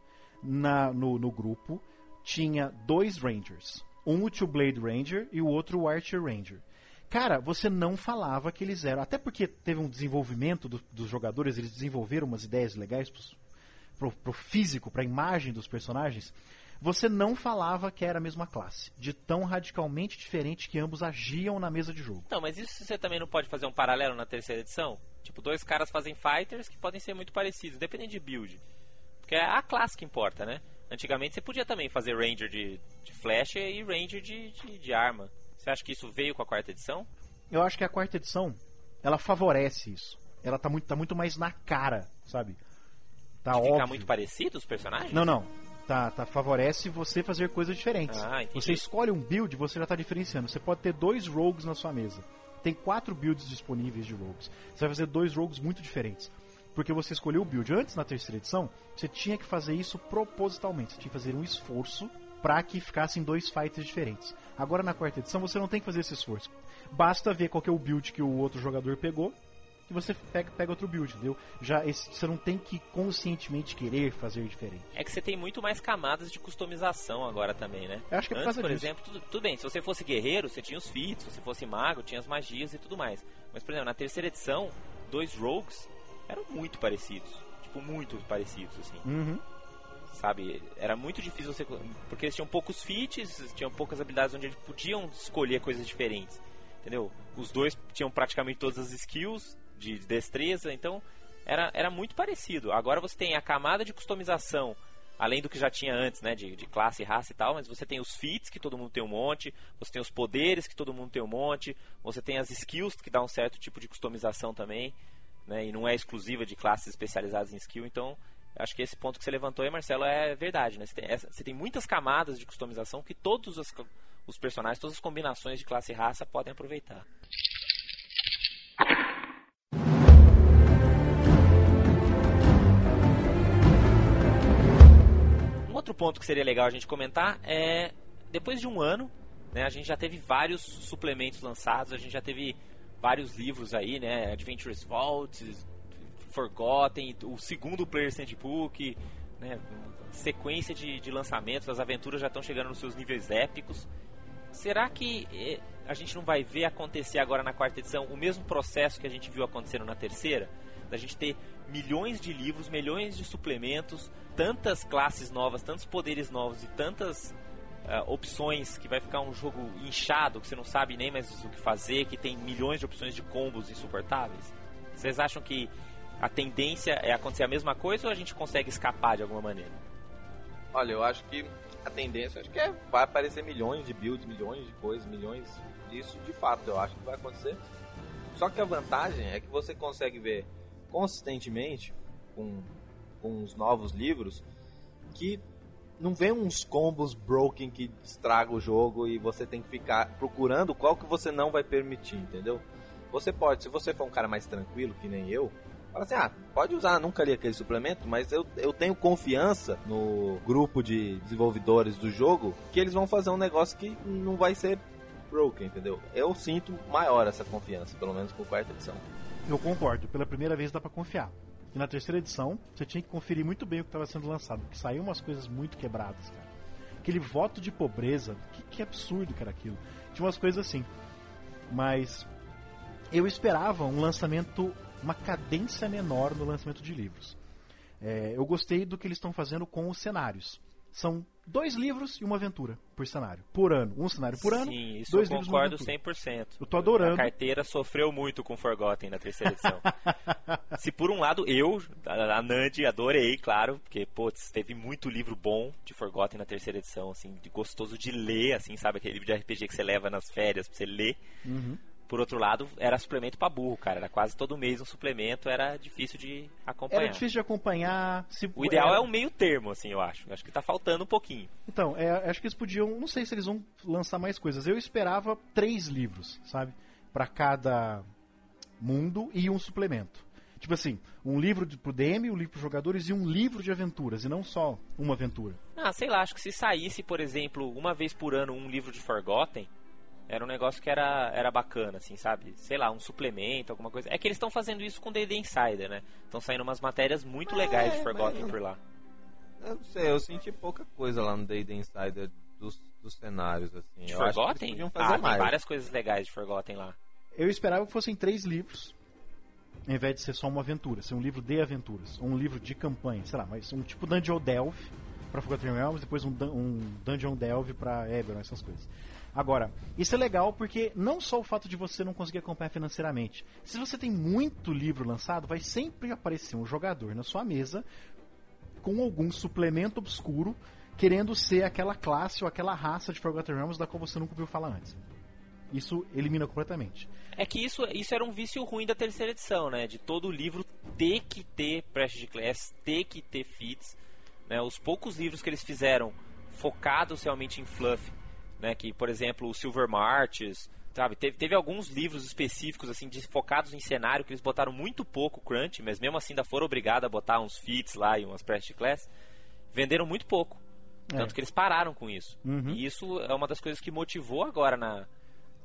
na, no, no grupo, tinha dois Rangers. Um o Two Blade Ranger e o outro o Archer Ranger. Cara, você não falava que eles eram. Até porque teve um desenvolvimento do, dos jogadores, eles desenvolveram umas ideias legais pros, pro, pro físico, pra imagem dos personagens, você não falava que era a mesma classe, de tão radicalmente diferente que ambos agiam na mesa de jogo. Não, mas isso você também não pode fazer um paralelo na terceira edição? Tipo, dois caras fazem fighters que podem ser muito parecidos, dependendo de build. Porque é a classe que importa, né? Antigamente você podia também fazer Ranger de, de flecha e Ranger de, de, de arma. Você acha que isso veio com a quarta edição? Eu acho que a quarta edição, ela favorece isso. Ela tá muito, tá muito mais na cara, sabe? Tá de óbvio. ficar muito parecido os personagens? Não, não. Tá, tá, favorece você fazer coisas diferentes. Ah, você escolhe um build, você já tá diferenciando. Você pode ter dois rogues na sua mesa. tem quatro builds disponíveis de rogues. Você vai fazer dois rogues muito diferentes. Porque você escolheu o build antes na terceira edição, você tinha que fazer isso propositalmente. Você tinha que fazer um esforço para que ficassem dois fighters diferentes. Agora na quarta edição você não tem que fazer esse esforço. Basta ver qual é o build que o outro jogador pegou e você pega, pega outro build, entendeu? Já esse, você não tem que conscientemente querer fazer diferente. É que você tem muito mais camadas de customização agora também, né? Eu acho que é por Antes, por exemplo, tudo, tudo bem, se você fosse guerreiro, você tinha os feats, se você fosse mago, tinha as magias e tudo mais. Mas, por exemplo, na terceira edição, dois rogues eram muito parecidos. Tipo, muito parecidos, assim. Uhum. Sabe? Era muito difícil você. Porque eles tinham poucos feats, tinham poucas habilidades onde eles podiam escolher coisas diferentes. Entendeu? Os dois tinham praticamente todas as skills de destreza, então era, era muito parecido. Agora você tem a camada de customização, além do que já tinha antes, né? De, de classe, raça e tal, mas você tem os feats, que todo mundo tem um monte, você tem os poderes, que todo mundo tem um monte, você tem as skills, que dá um certo tipo de customização também, né? E não é exclusiva de classes especializadas em skill, então acho que esse ponto que você levantou aí, Marcelo, é verdade, né? Você tem, você tem muitas camadas de customização que todos os, os personagens, todas as combinações de classe e raça podem aproveitar. Outro ponto que seria legal a gente comentar é depois de um ano, né, a gente já teve vários suplementos lançados, a gente já teve vários livros aí, né, Adventures Vault, Forgotten, o segundo Player Handbook, né, sequência de, de lançamentos, as aventuras já estão chegando nos seus níveis épicos. Será que eh, a gente não vai ver acontecer agora na quarta edição o mesmo processo que a gente viu acontecendo na terceira? Da gente ter milhões de livros, milhões de suplementos, tantas classes novas, tantos poderes novos e tantas ah, opções que vai ficar um jogo inchado, que você não sabe nem mais o que fazer, que tem milhões de opções de combos insuportáveis? Vocês acham que a tendência é acontecer a mesma coisa ou a gente consegue escapar de alguma maneira? Olha, eu acho que a tendência acho que é, vai aparecer milhões de builds, milhões de coisas, milhões disso de fato, eu acho que vai acontecer. Só que a vantagem é que você consegue ver consistentemente com, com os novos livros que não vem uns combos broken que estraga o jogo e você tem que ficar procurando qual que você não vai permitir, entendeu? Você pode, se você for um cara mais tranquilo, que nem eu, fala assim, ah, pode usar, nunca li aquele suplemento, mas eu, eu tenho confiança no grupo de desenvolvedores do jogo que eles vão fazer um negócio que não vai ser broken, entendeu? Eu sinto maior essa confiança, pelo menos com a quarta edição. Eu concordo, pela primeira vez dá pra confiar. E na terceira edição, você tinha que conferir muito bem o que estava sendo lançado, porque saiu umas coisas muito quebradas, cara. Aquele voto de pobreza, que, que absurdo que era aquilo. Tinha umas coisas assim. Mas eu esperava um lançamento, uma cadência menor no lançamento de livros. É, eu gostei do que eles estão fazendo com os cenários. São dois livros e uma aventura por cenário. Por ano. Um cenário por ano, Sim, isso dois eu livros concordo aventura. 100%. Eu tô adorando. A carteira sofreu muito com Forgotten na terceira edição. (laughs) Se por um lado eu, a a Nandi, adorei, claro, porque, putz, teve muito livro bom de Forgotten na terceira edição, assim, de gostoso de ler, assim, sabe? Aquele livro de RPG que você leva nas férias pra você ler. Uhum. Por outro lado, era suplemento pra burro, cara. Era quase todo mês um suplemento, era difícil de acompanhar. Era difícil de acompanhar. Se, O ideal era- é um meio termo, assim, eu acho. Acho que tá faltando um pouquinho. Então, é, acho que eles podiam. Não sei se eles vão lançar mais coisas. Eu esperava três livros, sabe? Pra cada mundo e um suplemento. Tipo assim, um livro de- pro DM, um livro pros jogadores e um livro de aventuras, e não só uma aventura. Ah, sei lá, acho que se saísse, por exemplo, uma vez por ano um livro de Forgotten, era um negócio que era, era bacana, assim, sabe? Sei lá, um suplemento, alguma coisa. É que eles estão fazendo isso com D&D Insider, né? Estão saindo umas matérias muito legais de É, Forgotten mas- por lá. Eu não sei, eu senti pouca coisa lá no D&D Insider dos, dos cenários, assim. De eu acho Forgotten? Ah, fazer tem mais. várias coisas legais de Forgotten lá. Eu esperava que fossem três livros, ao invés de ser só uma aventura, ser um livro de aventuras, ou um livro de campanha, sei lá, mas um tipo Dungeon Delve pra Forgotten Realms, depois um, um Dungeon Delve pra Eberron, essas coisas. Agora, isso é legal porque não só o fato de você não conseguir acompanhar financeiramente. Se você tem muito livro lançado, vai sempre aparecer um jogador na sua mesa com algum suplemento obscuro querendo ser aquela classe ou aquela raça de Forgotten Realms da qual você nunca ouviu falar antes. Isso elimina completamente. É que isso, isso era um vício ruim da terceira edição, né? De todo livro ter que ter Prestige Class, ter que ter feats. Né? Os poucos livros que eles fizeram focados realmente em fluff, né? Que, por exemplo, o Silver Marches, sabe, teve, teve alguns livros específicos, assim, de, focados em cenário, que eles botaram muito pouco crunch, mas mesmo assim ainda foram obrigados a botar uns feats lá e umas press class, venderam muito pouco. Tanto É. que eles pararam com isso. Uhum. E isso é uma das coisas que motivou agora na,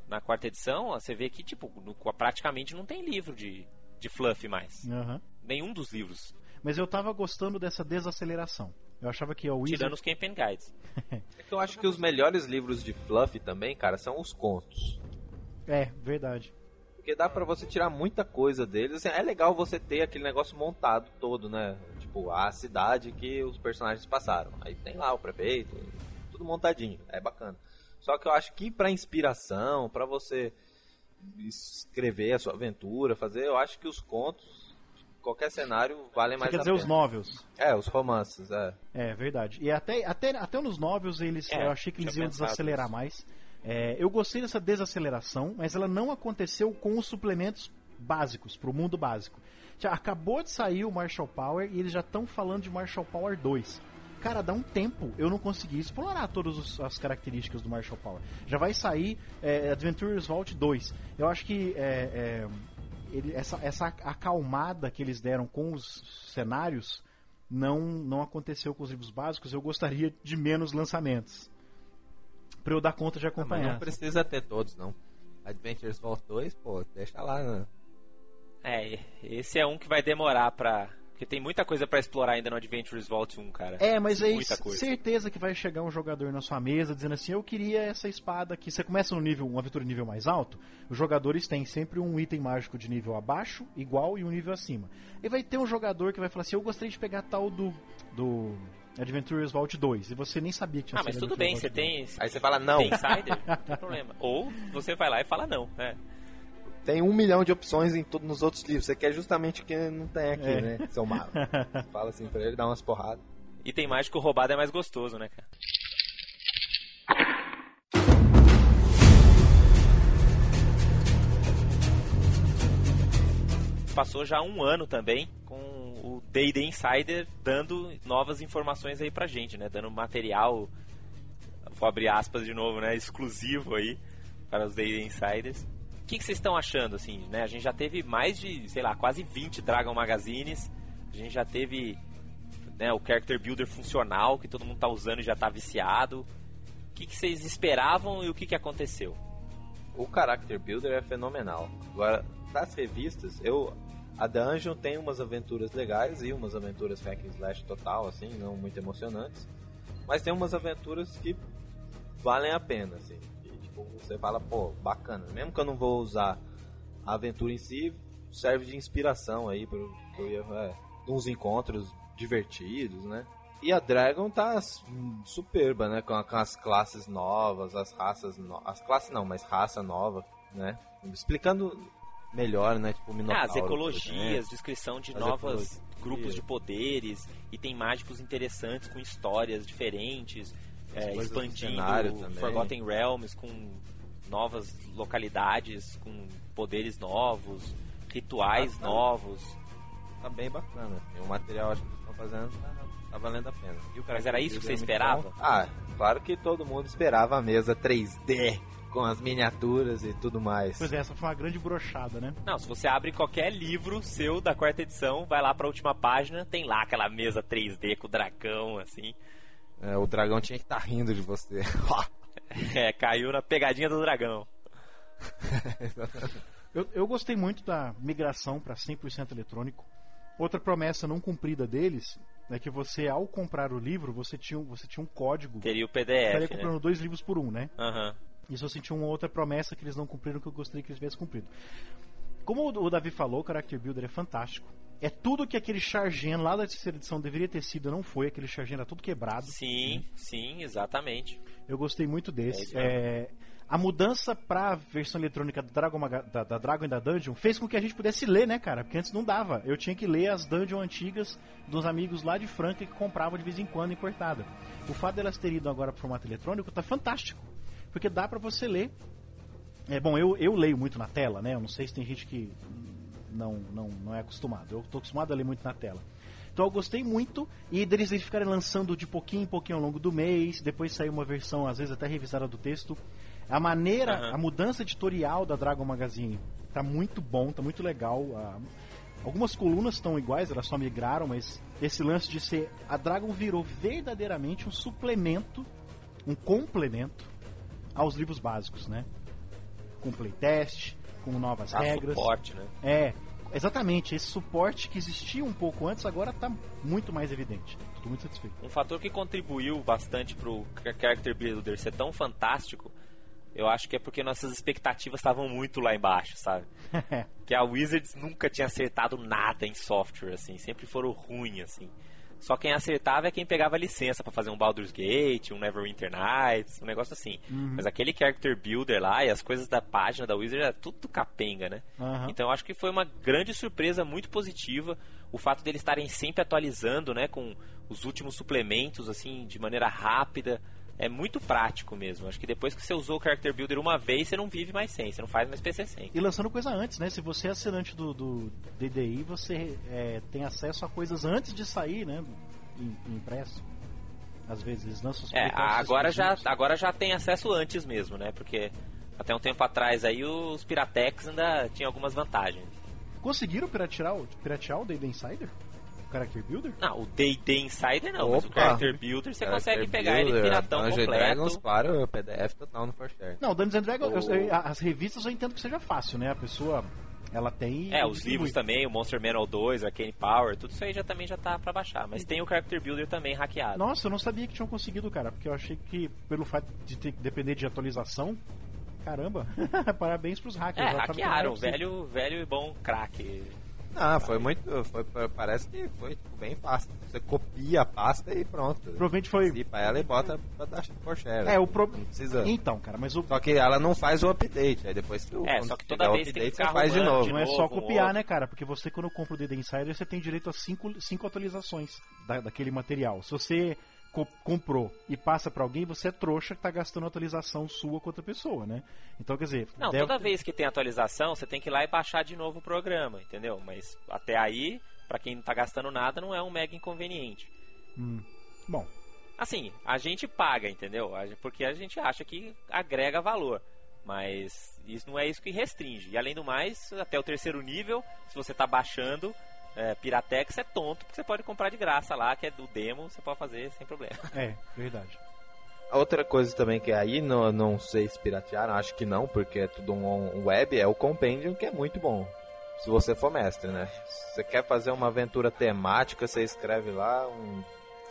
na quarta edição. Você vê que, tipo, no- praticamente não tem livro de, de fluff mais. Aham. Nenhum dos livros. Mas eu tava gostando dessa desaceleração. Eu achava que a Wizard... Tirando os Campaign Guides. (laughs) É que eu acho que os melhores livros de fluff também, cara, são os contos. É, verdade. Porque dá pra você tirar muita coisa deles. Assim, é legal você ter aquele negócio montado todo, né? Tipo, a cidade que os personagens passaram. Aí tem lá o prefeito, tudo montadinho. É bacana. Só que eu acho que pra inspiração, pra você escrever a sua aventura, fazer, eu acho que os contos, qualquer cenário, valem Você mais quer a dizer pena. os novels. É, os romances, é. É, verdade. E até, até, até nos novels eles, É, eu achei que eles iam desacelerar nisso. mais. É, eu gostei dessa desaceleração, mas ela não aconteceu com os suplementos básicos, pro mundo básico. Já acabou de sair o Marshall Power e eles já estão falando de Marshall Power 2. Cara, dá um tempo eu não consegui explorar todas as características do Marshall Power. Já vai sair é, Adventures Vault 2. Eu acho que é, é, ele- essa, essa acalmada que eles deram com os cenários não, não aconteceu com os livros básicos. Eu gostaria de menos lançamentos. Pra eu dar conta de Ah, acompanhar. não precisa ter todos, não. Adventures Vault 2, pô, deixa lá, né? É, esse é um que vai demorar pra. Porque tem muita coisa pra explorar ainda no Adventures Vault 1, cara. É, mas aí Muita coisa. certeza que vai chegar um jogador na sua mesa dizendo assim, eu queria essa espada aqui. Você começa no nível, uma aventura nível mais alto, os jogadores têm sempre um item mágico de nível abaixo, igual e um nível acima. E vai ter um jogador que vai falar assim, eu gostaria de pegar tal do do Adventures Vault 2. E você nem sabia que tinha Ah, mas tudo bem, você Adventures Vault tem. Aí você fala, não, Tem insider, não tem problema. Ou você vai lá e fala não. né? Tem um milhão de opções em tudo, nos outros livros. Você quer justamente o que não tem aqui, É. né, seu mago? (laughs) Fala assim pra ele, dá umas porradas. Item mágico roubado é mais gostoso, né, cara? Passou já um ano também com o D&D Insider dando novas informações aí pra gente, né? Dando material, vou abrir aspas de novo, né? Exclusivo aí para os D&D Insiders. O que, que vocês estão achando, assim, né? A gente já teve mais de, sei lá, quase 20 Dragon Magazines. A gente já teve né, o Character Builder funcional, que todo mundo tá usando e já tá viciado. O que, que vocês esperavam e o que, que aconteceu? O Character Builder é fenomenal. Agora, das revistas, eu. A Dungeon tem umas aventuras legais e umas aventuras hack and slash total, assim, não muito emocionantes. Mas tem umas aventuras que valem a pena, assim. E, você fala, pô, bacana. Mesmo que eu não vou usar a aventura em si, serve de inspiração aí pro é, uns encontros divertidos, né? E a Dragon tá superba, né? Com, as classes novas, as raças no... As classes não, mas raça nova, né? Explicando melhor, né? Tipo. Ah, as ecologias, descrição de As novos ecologias. grupos de poderes, itens mágicos interessantes com histórias diferentes, é, expandindo também. Forgotten Realms com novas localidades, com poderes novos, rituais Ah, novos. Tá bem bacana. E o material acho que eles estão fazendo tá, tá valendo a pena. E o Mas era isso que você esperava? bom. Ah, claro que todo mundo esperava a mesa 3D com as miniaturas e tudo mais. Pois é, essa foi uma grande brochada, né? Não, se você abre qualquer livro seu da quarta edição, vai lá pra última página, tem lá aquela mesa 3D com o dragão, assim. É, o dragão tinha que estar rindo de você. (laughs) É, caiu na pegadinha do dragão. (laughs) Eu, eu gostei muito da migração para 100% eletrônico. Outra promessa não cumprida deles é que você, ao comprar o livro, você tinha, um- você tinha um código. Teria o Estaria PDF, né? comprando dois livros por um, né? Aham. Isso eu senti uma outra promessa que eles não cumpriram que eu gostaria que eles tivessem cumprido. Como o o Davi falou, o Character Builder é fantástico. É tudo que aquele Chargen lá da terceira edição deveria ter sido, não foi. Aquele Chargen era tudo quebrado. Sim, sim, exatamente. Eu gostei muito É desse. isso mesmo. É, a mudança pra versão eletrônica da Dragon, da, da Dragon e da Dungeon fez com que a gente pudesse ler, né, cara? Porque antes não dava. Eu tinha que ler as Dungeon antigas dos amigos lá de Franca que compravam de vez em quando importada. O fato delas terem ido agora pro formato eletrônico tá fantástico. Porque dá pra você ler. É bom, eu, eu leio muito na tela, né? Eu não sei se tem gente que não, não, não é acostumado. Eu tô acostumado a ler muito na tela. Então eu gostei muito e deles eles ficarem lançando de pouquinho em pouquinho ao longo do mês, depois saiu uma versão às vezes até revisada do texto. A maneira, Aham. a mudança editorial da Dragon Magazine tá muito bom, tá muito legal. a- algumas colunas estão iguais, elas só migraram, mas esse lance de ser. A Dragon virou verdadeiramente um suplemento, um complemento aos livros básicos, né? Com playtest, com novas Dá regras. suporte, né? É, exatamente. Esse suporte que existia um pouco antes agora está muito mais evidente. Tô muito satisfeito. Um fator que contribuiu bastante pro Char- Character Builder ser tão fantástico, eu acho que é porque nossas expectativas estavam muito lá embaixo, sabe? (laughs) que a Wizards nunca tinha acertado nada em software, assim, sempre foram ruins, assim. Só quem acertava é quem pegava licença pra fazer um Baldur's Gate, um Neverwinter Nights, um negócio assim. Mas aquele Character Builder lá e as coisas da página da Wizard era tudo capenga, né? Aham. Então eu acho que foi uma grande surpresa, muito positiva, o fato deles estarem sempre atualizando, né, com os últimos suplementos, assim, de maneira rápida. É muito prático mesmo. Acho que depois que você usou o Character Builder uma vez, você não vive mais sem, você não faz mais PC sem. E lançando coisa antes, né? Se você é assinante do, do DDI, você é, tem acesso a coisas antes de sair, né? Em, em impresso. Às vezes eles lançam os É, pacotes agora já, agora já tem acesso antes mesmo, né? Porque até um tempo atrás aí os Piratex ainda tinham algumas vantagens. Conseguiram piratear, o- piratear o DD Insider? O Character Builder? Não, o D&D Insider não, mas o Opa! Character Builder você Character consegue pegar ele Builder, piratão Dungeons completo. Dragons, claro, PDF total no ForShare. Não, Dungeons and Dragons, eu- O- eu- as revistas eu entendo que seja fácil, né? A pessoa, ela tem... É, os distribui. livros também, o Monster Manual 2, Arcane Power, tudo isso aí já também já tá pra baixar. Mas tem o Character Builder também hackeado. Nossa, eu não sabia que tinham conseguido, cara, porque eu achei que pelo fato de ter que depender de atualização, caramba, (laughs) parabéns pros hackers. É, era hackearam, velho, velho e bom crack. Ah, foi muito. Foi, parece que foi tipo, bem fácil. Você copia a pasta e pronto. Provavelmente foi... Zipa ela e bota pra dar ForShare. É, o pro... Não precisa. Então, cara, mas o... Só que ela não faz o update. Aí depois que o É, só que toda o vez tem que update, você faz de novo. Não é só copiar, né, cara? Porque você, quando compra o DD Insider, você tem direito a cinco, cinco atualizações da, daquele material. Se você co- comprou e passa pra alguém, você é trouxa que tá gastando atualização sua com outra pessoa, né? Então, quer dizer... Não, deve- toda vez que tem atualização, você tem que ir lá e baixar de novo o programa, entendeu? Mas até aí, pra quem não tá gastando nada, não é um mega inconveniente. Hum. Bom, Assim, a gente paga, entendeu? Porque a gente acha que agrega valor. Mas isso não é isso que restringe. E além do mais, até o terceiro nível, se você tá baixando é, Piratex, é tonto, porque você pode comprar de graça lá, que é do demo, você pode fazer sem problema. (laughs) é, verdade. Outra coisa também que aí não, não sei se piratearam, acho que não, porque é tudo um, um web, é o Compendium, que é muito bom. Se você for mestre, né? Se você quer fazer uma aventura temática, você escreve lá um.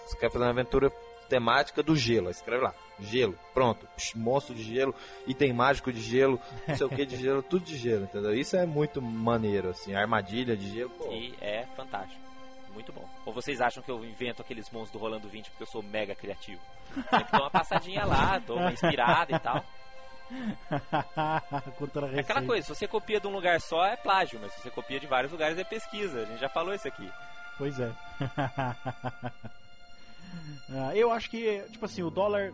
Você quer fazer uma aventura temática do gelo, aí escreve lá, gelo, pronto, Psh, monstro de gelo, item mágico de gelo, não sei o que de gelo, (laughs) tudo de gelo, entendeu? Isso é muito maneiro, assim, armadilha de gelo, pô. E é fantástico. Muito bom. Ou vocês acham que eu invento aqueles monstros do Rolando 20 porque eu sou mega criativo? Tem que dar uma passadinha lá, dou uma inspirada e tal. (laughs) É aquela coisa, se você copia de um lugar só é plágio, mas se você copia de vários lugares é pesquisa. A gente já falou isso aqui. Pois é. (laughs) Ah, eu acho que, tipo assim, o dólar.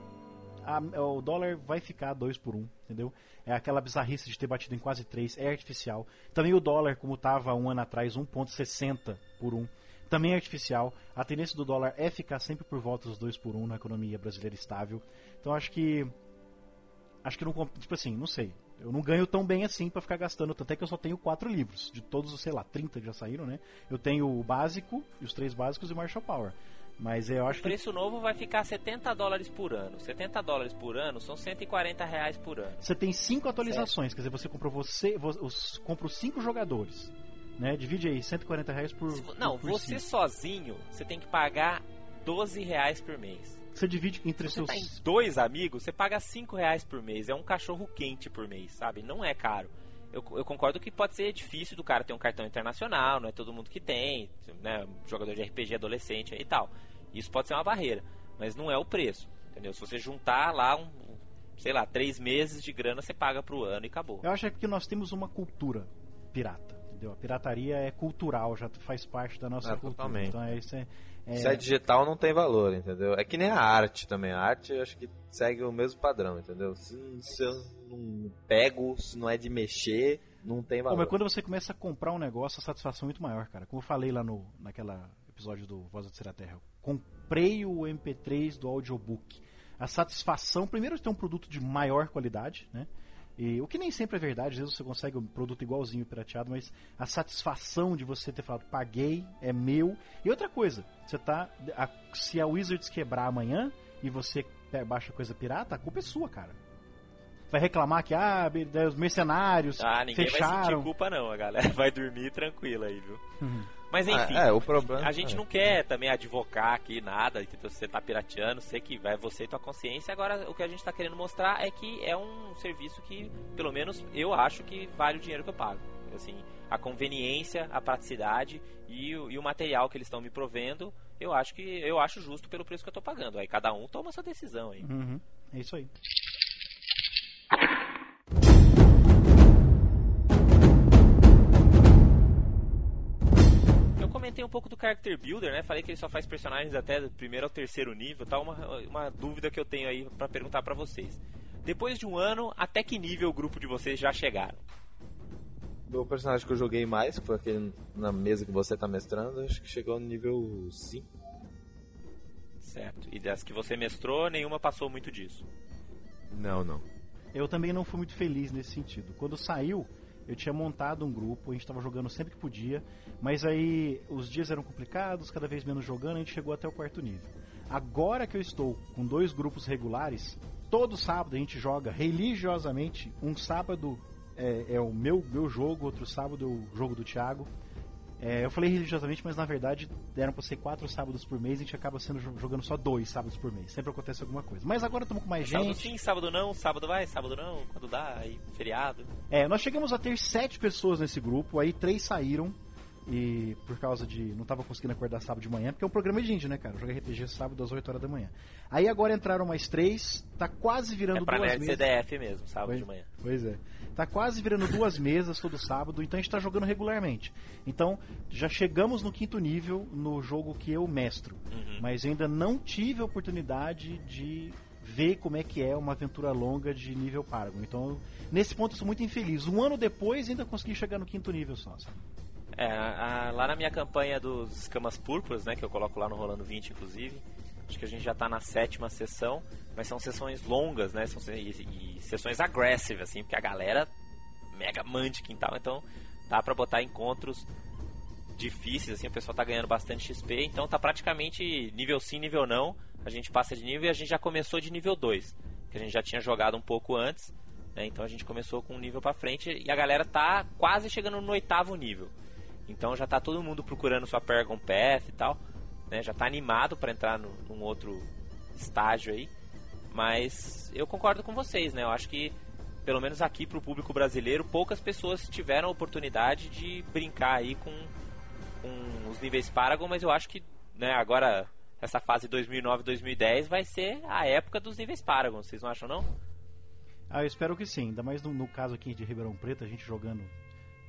a- o dólar vai ficar 2 por 1, um, entendeu? É aquela bizarrice de ter batido em quase 3, é artificial. Também o dólar, como estava um ano atrás, 1,60 por 1, um, também é artificial. A tendência do dólar é ficar sempre por volta dos 2 por 1 um na economia brasileira estável. Então acho que. Acho que não. Tipo assim, não sei. Eu não ganho tão bem assim pra ficar gastando. Tanto é que eu só tenho quatro livros. De todos os, sei lá, 30 que já saíram, né? Eu tenho o básico, os três básicos e o Marshall Power. Mas eu acho O que. preço novo vai ficar 70 dólares por ano. 70 dólares por ano são 140 reais por ano. Você tem cinco atualizações, quer dizer, você comprou você. vo- Os, compra os cinco jogadores. Né? Divide aí, 140 reais por. Não, por você cinco. sozinho, você tem que pagar 12 reais por mês. Você divide entre você seus. tá em dois amigos, você paga 5 reais por mês. É um cachorro quente por mês, sabe? Não é caro. Eu, eu concordo que pode ser difícil do cara ter um cartão internacional, não é todo mundo que tem, né? Jogador de RPG adolescente aí e tal. Isso pode ser uma barreira, mas não é o preço, entendeu? Se você juntar lá um, sei lá, três meses de grana, você paga pro ano e acabou. Eu acho que é porque nós temos uma cultura pirata. Entendeu? A pirataria é cultural, já faz parte da nossa É, cultura. totalmente. Então é isso é, é- Se é digital não tem valor, entendeu? É que nem a arte também. A arte eu acho que segue o mesmo padrão, entendeu? Se, se eu não pego, se não é de mexer, não tem valor. mas quando você começa a comprar um negócio, a satisfação é muito maior, cara. Como eu falei lá no naquela episódio do Voz da Terra Terra. Eu comprei o MP3 do audiobook. a satisfação, primeiro, de ter um produto de maior qualidade, né? E, o que nem sempre é verdade, às vezes você consegue um produto igualzinho pirateado, mas a satisfação de você ter falado, paguei, é meu. E outra coisa, você tá. A, se a Wizards quebrar amanhã e você baixa coisa pirata, a culpa é sua, cara. Vai reclamar que, ah, os mercenários ah, ninguém fecharam. vai sentir culpa não, a galera (laughs) vai dormir tranquila aí, viu? Uhum. Mas enfim, Ah, é, o problema- a gente é. não quer também advocar aqui nada, que você tá pirateando, sei que vai você e tua consciência. Agora, o que a gente tá querendo mostrar é que é um serviço que, pelo menos, eu acho que vale o dinheiro que eu pago. Assim, a conveniência, a praticidade e o, e o material que eles estão me provendo, eu acho que eu acho justo pelo preço que eu tô pagando. Aí cada um toma sua decisão aí. Uhum. É isso aí. Comentei um pouco do Character Builder, né? Falei que ele só faz personagens até do primeiro ao terceiro nível, tá? Uma, uma dúvida que eu tenho aí pra perguntar pra vocês. Depois de um ano, até que nível o grupo de vocês já chegaram? Meu personagem que eu joguei mais, que foi aquele na mesa que você tá mestrando, acho que chegou no nível 5. Certo. E das que você mestrou, nenhuma passou muito disso. Não, não. Eu também não fui muito feliz nesse sentido. Quando saiu, eu tinha montado um grupo, a gente estava jogando sempre que podia, mas aí os dias eram complicados, cada vez menos jogando, a gente chegou até o quarto nível. Agora que eu estou com dois grupos regulares, todo sábado a gente joga religiosamente. Um sábado é, é o meu, meu jogo, outro sábado é o jogo do Thiago. É, eu falei religiosamente, mas na verdade deram pra ser quatro sábados por mês e a gente acaba sendo jogando só dois sábados por mês. Sempre acontece alguma coisa. Mas agora estamos com mais Sábado gente. sim, sábado não, sábado vai, sábado não, quando dá, aí feriado. É, nós chegamos a ter sete pessoas nesse grupo, aí três saíram. E por causa de. Não tava conseguindo acordar sábado de manhã, porque é um programa de índio, né, cara? Eu jogo RPG sábado às 8 horas da manhã. Aí agora entraram mais três, tá quase virando É pra duas mesas. CDF mesmo, sábado Pois- de manhã. Pois é. Tá quase virando duas (laughs) mesas todo sábado, então a gente tá jogando regularmente. Então, já chegamos no quinto nível no jogo que eu mestro. Uhum. Mas ainda não tive a oportunidade de ver como é que é uma aventura longa de nível Paragon. Então, nesse ponto eu sou muito infeliz. Um ano depois ainda consegui chegar no quinto nível só, sabe? É, a- lá na minha campanha dos escamas púrpuras, né, que eu coloco lá no Rolando 20, inclusive, acho que a gente já tá na sétima sessão, mas são sessões longas, né, são, e, e sessões aggressive, assim, porque a galera mega mande quintal, então dá pra botar encontros difíceis, assim, o pessoal tá ganhando bastante XP, então tá praticamente nível sim, nível não, a gente passa de nível e a gente já começou de nível 2, que a gente já tinha jogado um pouco antes, né, então a gente começou com um nível pra frente e a galera tá quase chegando no oitavo nível. Então já tá todo mundo procurando sua Paragon Path e tal, né? Já tá animado para entrar no, num outro estágio aí. Mas eu concordo com vocês, né? Eu acho que pelo menos aqui pro público brasileiro, poucas pessoas tiveram a oportunidade de brincar aí com, com os níveis Paragon, mas eu acho que, né, agora essa fase 2009-2010 vai ser a época dos níveis Paragon, vocês não acham não? Ah, eu espero que sim. Ainda mais no, no caso aqui de Ribeirão Preto, a gente jogando,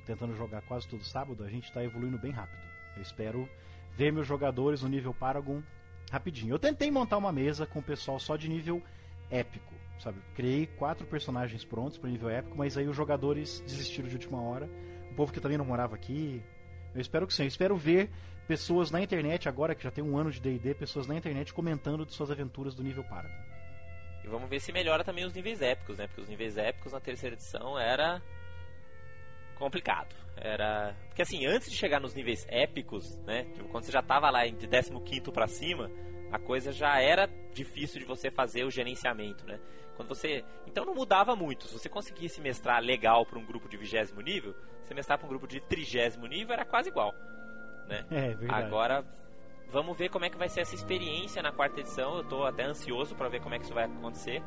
tentando jogar quase todo sábado, a gente tá evoluindo bem rápido. Eu espero ver meus jogadores no nível Paragon rapidinho. Eu tentei montar uma mesa com o pessoal só de nível épico, sabe? Criei quatro personagens prontos para nível épico, mas aí os jogadores desistiram de última hora. O povo que também não morava aqui. Eu espero que sim. Eu espero ver pessoas na internet agora que já tem um ano de D&D, pessoas na internet comentando de suas aventuras do nível Paragon. E vamos ver se melhora também os níveis épicos, né? Porque os níveis épicos na terceira edição era complicado. Era. Porque assim, antes de chegar nos níveis épicos, né? Tipo, quando você já tava lá de 15 pra cima, a coisa já era difícil de você fazer o gerenciamento, né? Quando você. Então não mudava muito. Se você conseguisse mestrar legal pra um grupo de vigésimo nível, você mestrar pra um grupo de trigésimo nível era quase igual. Né? É, verdade. Agora, vamos ver como é que vai ser essa experiência na quarta edição. Eu tô até ansioso para ver como é que isso vai acontecer,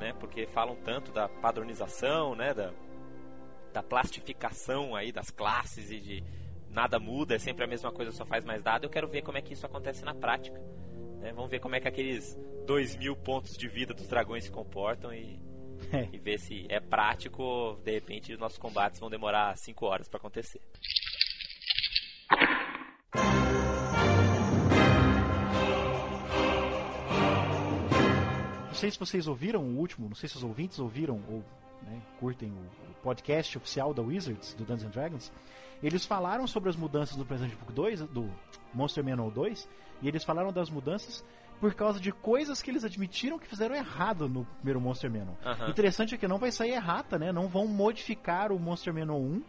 né? Porque falam tanto da padronização, né? Da, da plastificação aí das classes e de nada muda, é sempre a mesma coisa, só faz mais dado. Eu quero ver como é que isso acontece na prática. Né? Vamos ver como é que aqueles dois mil pontos de vida dos dragões se comportam e, (laughs) É. e ver se é prático ou de repente os nossos combates vão demorar 5 horas para acontecer. Não sei se vocês ouviram o último, não sei se os ouvintes ouviram ou né, curtem o podcast oficial da Wizards, do Dungeons and Dragons. Eles falaram sobre as mudanças do Present Book 2, do Monster Manual 2, e eles falaram das mudanças por causa de coisas que eles admitiram que fizeram errado no primeiro Monster Manual. Aham. Interessante é que não vai sair errata, né? Não vão modificar o Monster Manual 1,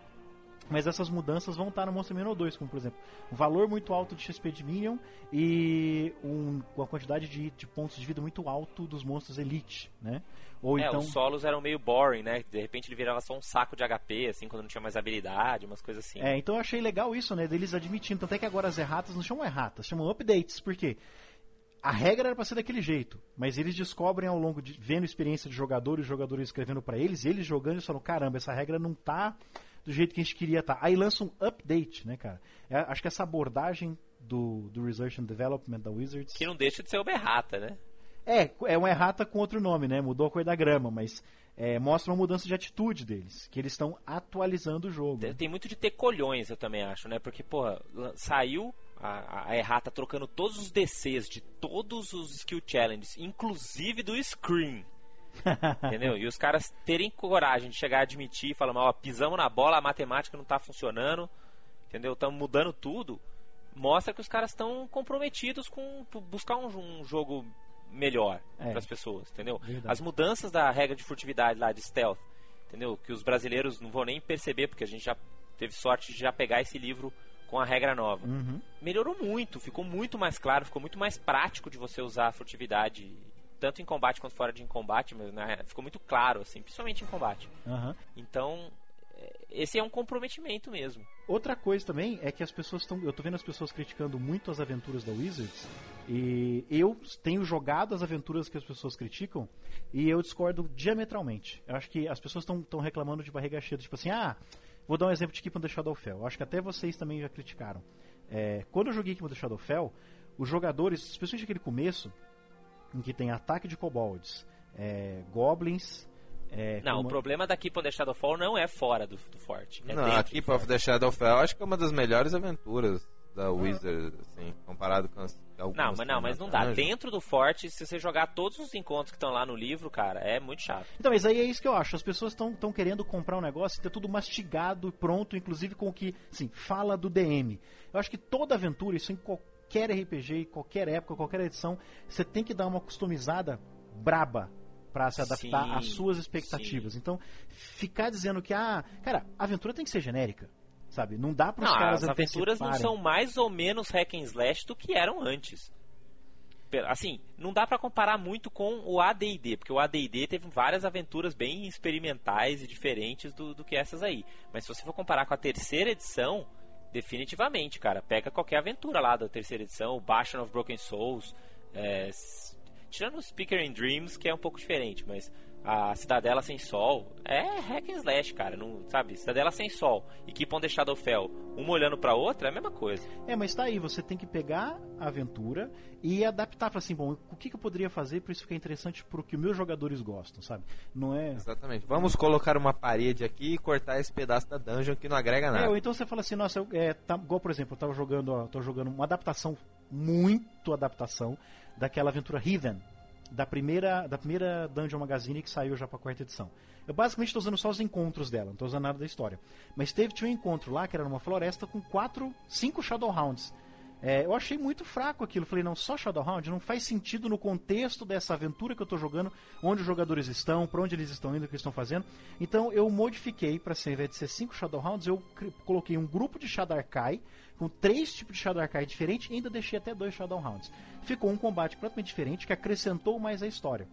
mas essas mudanças vão estar no Monster Manual 2, como por exemplo, um valor muito alto de XP de Minion e um, uma quantidade de, de pontos de vida muito alto dos monstros Elite, né? Ou é, então... os solos eram meio boring, né? De repente ele virava só um saco de HP, assim, quando não tinha mais habilidade, umas coisas assim. É, então eu achei legal isso, né? Deles admitindo. Tanto é que agora as erratas não chamam erratas, chamam updates. Por quê? A regra era pra ser daquele jeito, mas eles descobrem ao longo de vendo experiência de jogadores, jogadores escrevendo pra eles, eles jogando e falam: caramba, essa regra não tá do jeito que a gente queria tá. Aí lança um update, né, cara? É, acho que essa abordagem do, do Research and Development da Wizards. Que não deixa de ser uma errata, né? É, é uma errata com outro nome, né? Mudou a cor da grama, mas é, mostra uma mudança de atitude deles, que eles estão atualizando o jogo. Tem- Tem muito de ter colhões, eu também acho, né? Porque, porra, lan- saiu a, a errata trocando todos os DCs de todos os skill challenges, inclusive do Scream. Entendeu? E os caras terem coragem de chegar a admitir e falar, ó, pisamos na bola, a matemática não tá funcionando, entendeu? Estamos mudando tudo. Mostra que os caras estão comprometidos com bu- buscar um, um jogo melhor É. para as pessoas, entendeu? Verdade. As mudanças da regra de furtividade lá de stealth, entendeu? Que os brasileiros não vão nem perceber porque a gente já teve sorte de já pegar esse livro com a regra nova. Uhum. Melhorou muito, ficou muito mais claro, ficou muito mais prático de você usar a furtividade tanto em combate quanto fora de combate, mas né, ficou muito claro assim, principalmente em combate. Aham. Então, é, esse é um comprometimento mesmo. Outra coisa também é que as pessoas estão. Eu tô vendo as pessoas criticando muito as aventuras da Wizards. E eu tenho jogado as aventuras que as pessoas criticam e eu discordo diametralmente. Eu acho que as pessoas estão reclamando de barriga cheia. Tipo assim, ah, vou dar um exemplo de Keep the Shadowfell. Eu acho que até vocês também já criticaram. É, quando eu joguei Keep the Shadowfell, os jogadores, especialmente aquele começo, em que tem ataque de kobolds, é, goblins. é, Não, como- o problema da Keep on the Shadowfall não é fora do, do forte. É não, a do Keep forte. of the Shadowfell acho que é uma das melhores aventuras da Wizard, assim, comparado com as algumas Não, mas não, mas não dá. Dentro do forte, se você jogar todos os encontros que estão lá no livro, cara, é muito chato. Então, mas aí é isso que eu acho. As pessoas estão querendo comprar um negócio e ter tudo mastigado e pronto, inclusive com o que, assim, fala do DM. Eu acho que toda aventura, isso em qualquer RPG, em qualquer época, qualquer edição, você tem que dar uma customizada braba pra se adaptar Sim, às suas expectativas. Então, ficar dizendo que, ah, cara, a aventura tem que ser genérica, sabe? Não dá para os caras as aventuras não são mais ou menos hack and slash do que eram antes. Assim, não dá pra comparar muito com o AD&D, porque o AD&D teve várias aventuras bem experimentais e diferentes do, do que essas aí. Mas se você for comparar com a terceira edição, definitivamente, cara, pega qualquer aventura lá da terceira edição, o Bastion of Broken Souls, é, tirando o Speaker in Dreams, que é um pouco diferente, mas a Cidadela Sem Sol é hack and slash, cara, não, sabe? Cidadela Sem Sol e Keep on the Shadowfell, uma olhando pra outra, é a mesma coisa. É, mas tá aí, você tem que pegar a aventura e adaptar para assim, bom, o que, que eu poderia fazer para isso ficar interessante pro que os meus jogadores gostam, sabe? Não é. Exatamente. Vamos colocar uma parede aqui e cortar esse pedaço da dungeon que não agrega É, nada. ou então você fala assim, nossa, eu, é, tá, igual por exemplo, eu tava jogando, ó, tô jogando uma adaptação, muito adaptação, daquela aventura Heathen, da primeira, da primeira Dungeon Magazine que saiu já pra quarta edição. Eu basicamente tô usando só os encontros dela, não tô usando nada da história. Mas teve tinha um encontro lá que era numa floresta com quatro, cinco Shadowhounds. É, eu achei muito fraco aquilo. Falei, não, só Shadowhound não faz sentido no contexto dessa aventura que eu tô jogando, onde os jogadores estão, pra onde eles estão indo, o que eles estão fazendo. Então eu modifiquei para ser, ao invés de ser cinco Shadowhounds, eu coloquei um grupo de Shadarkai com três tipos de Shadarkai diferentes e ainda deixei até dois Shadowhounds. Ficou um combate completamente diferente que acrescentou mais a história.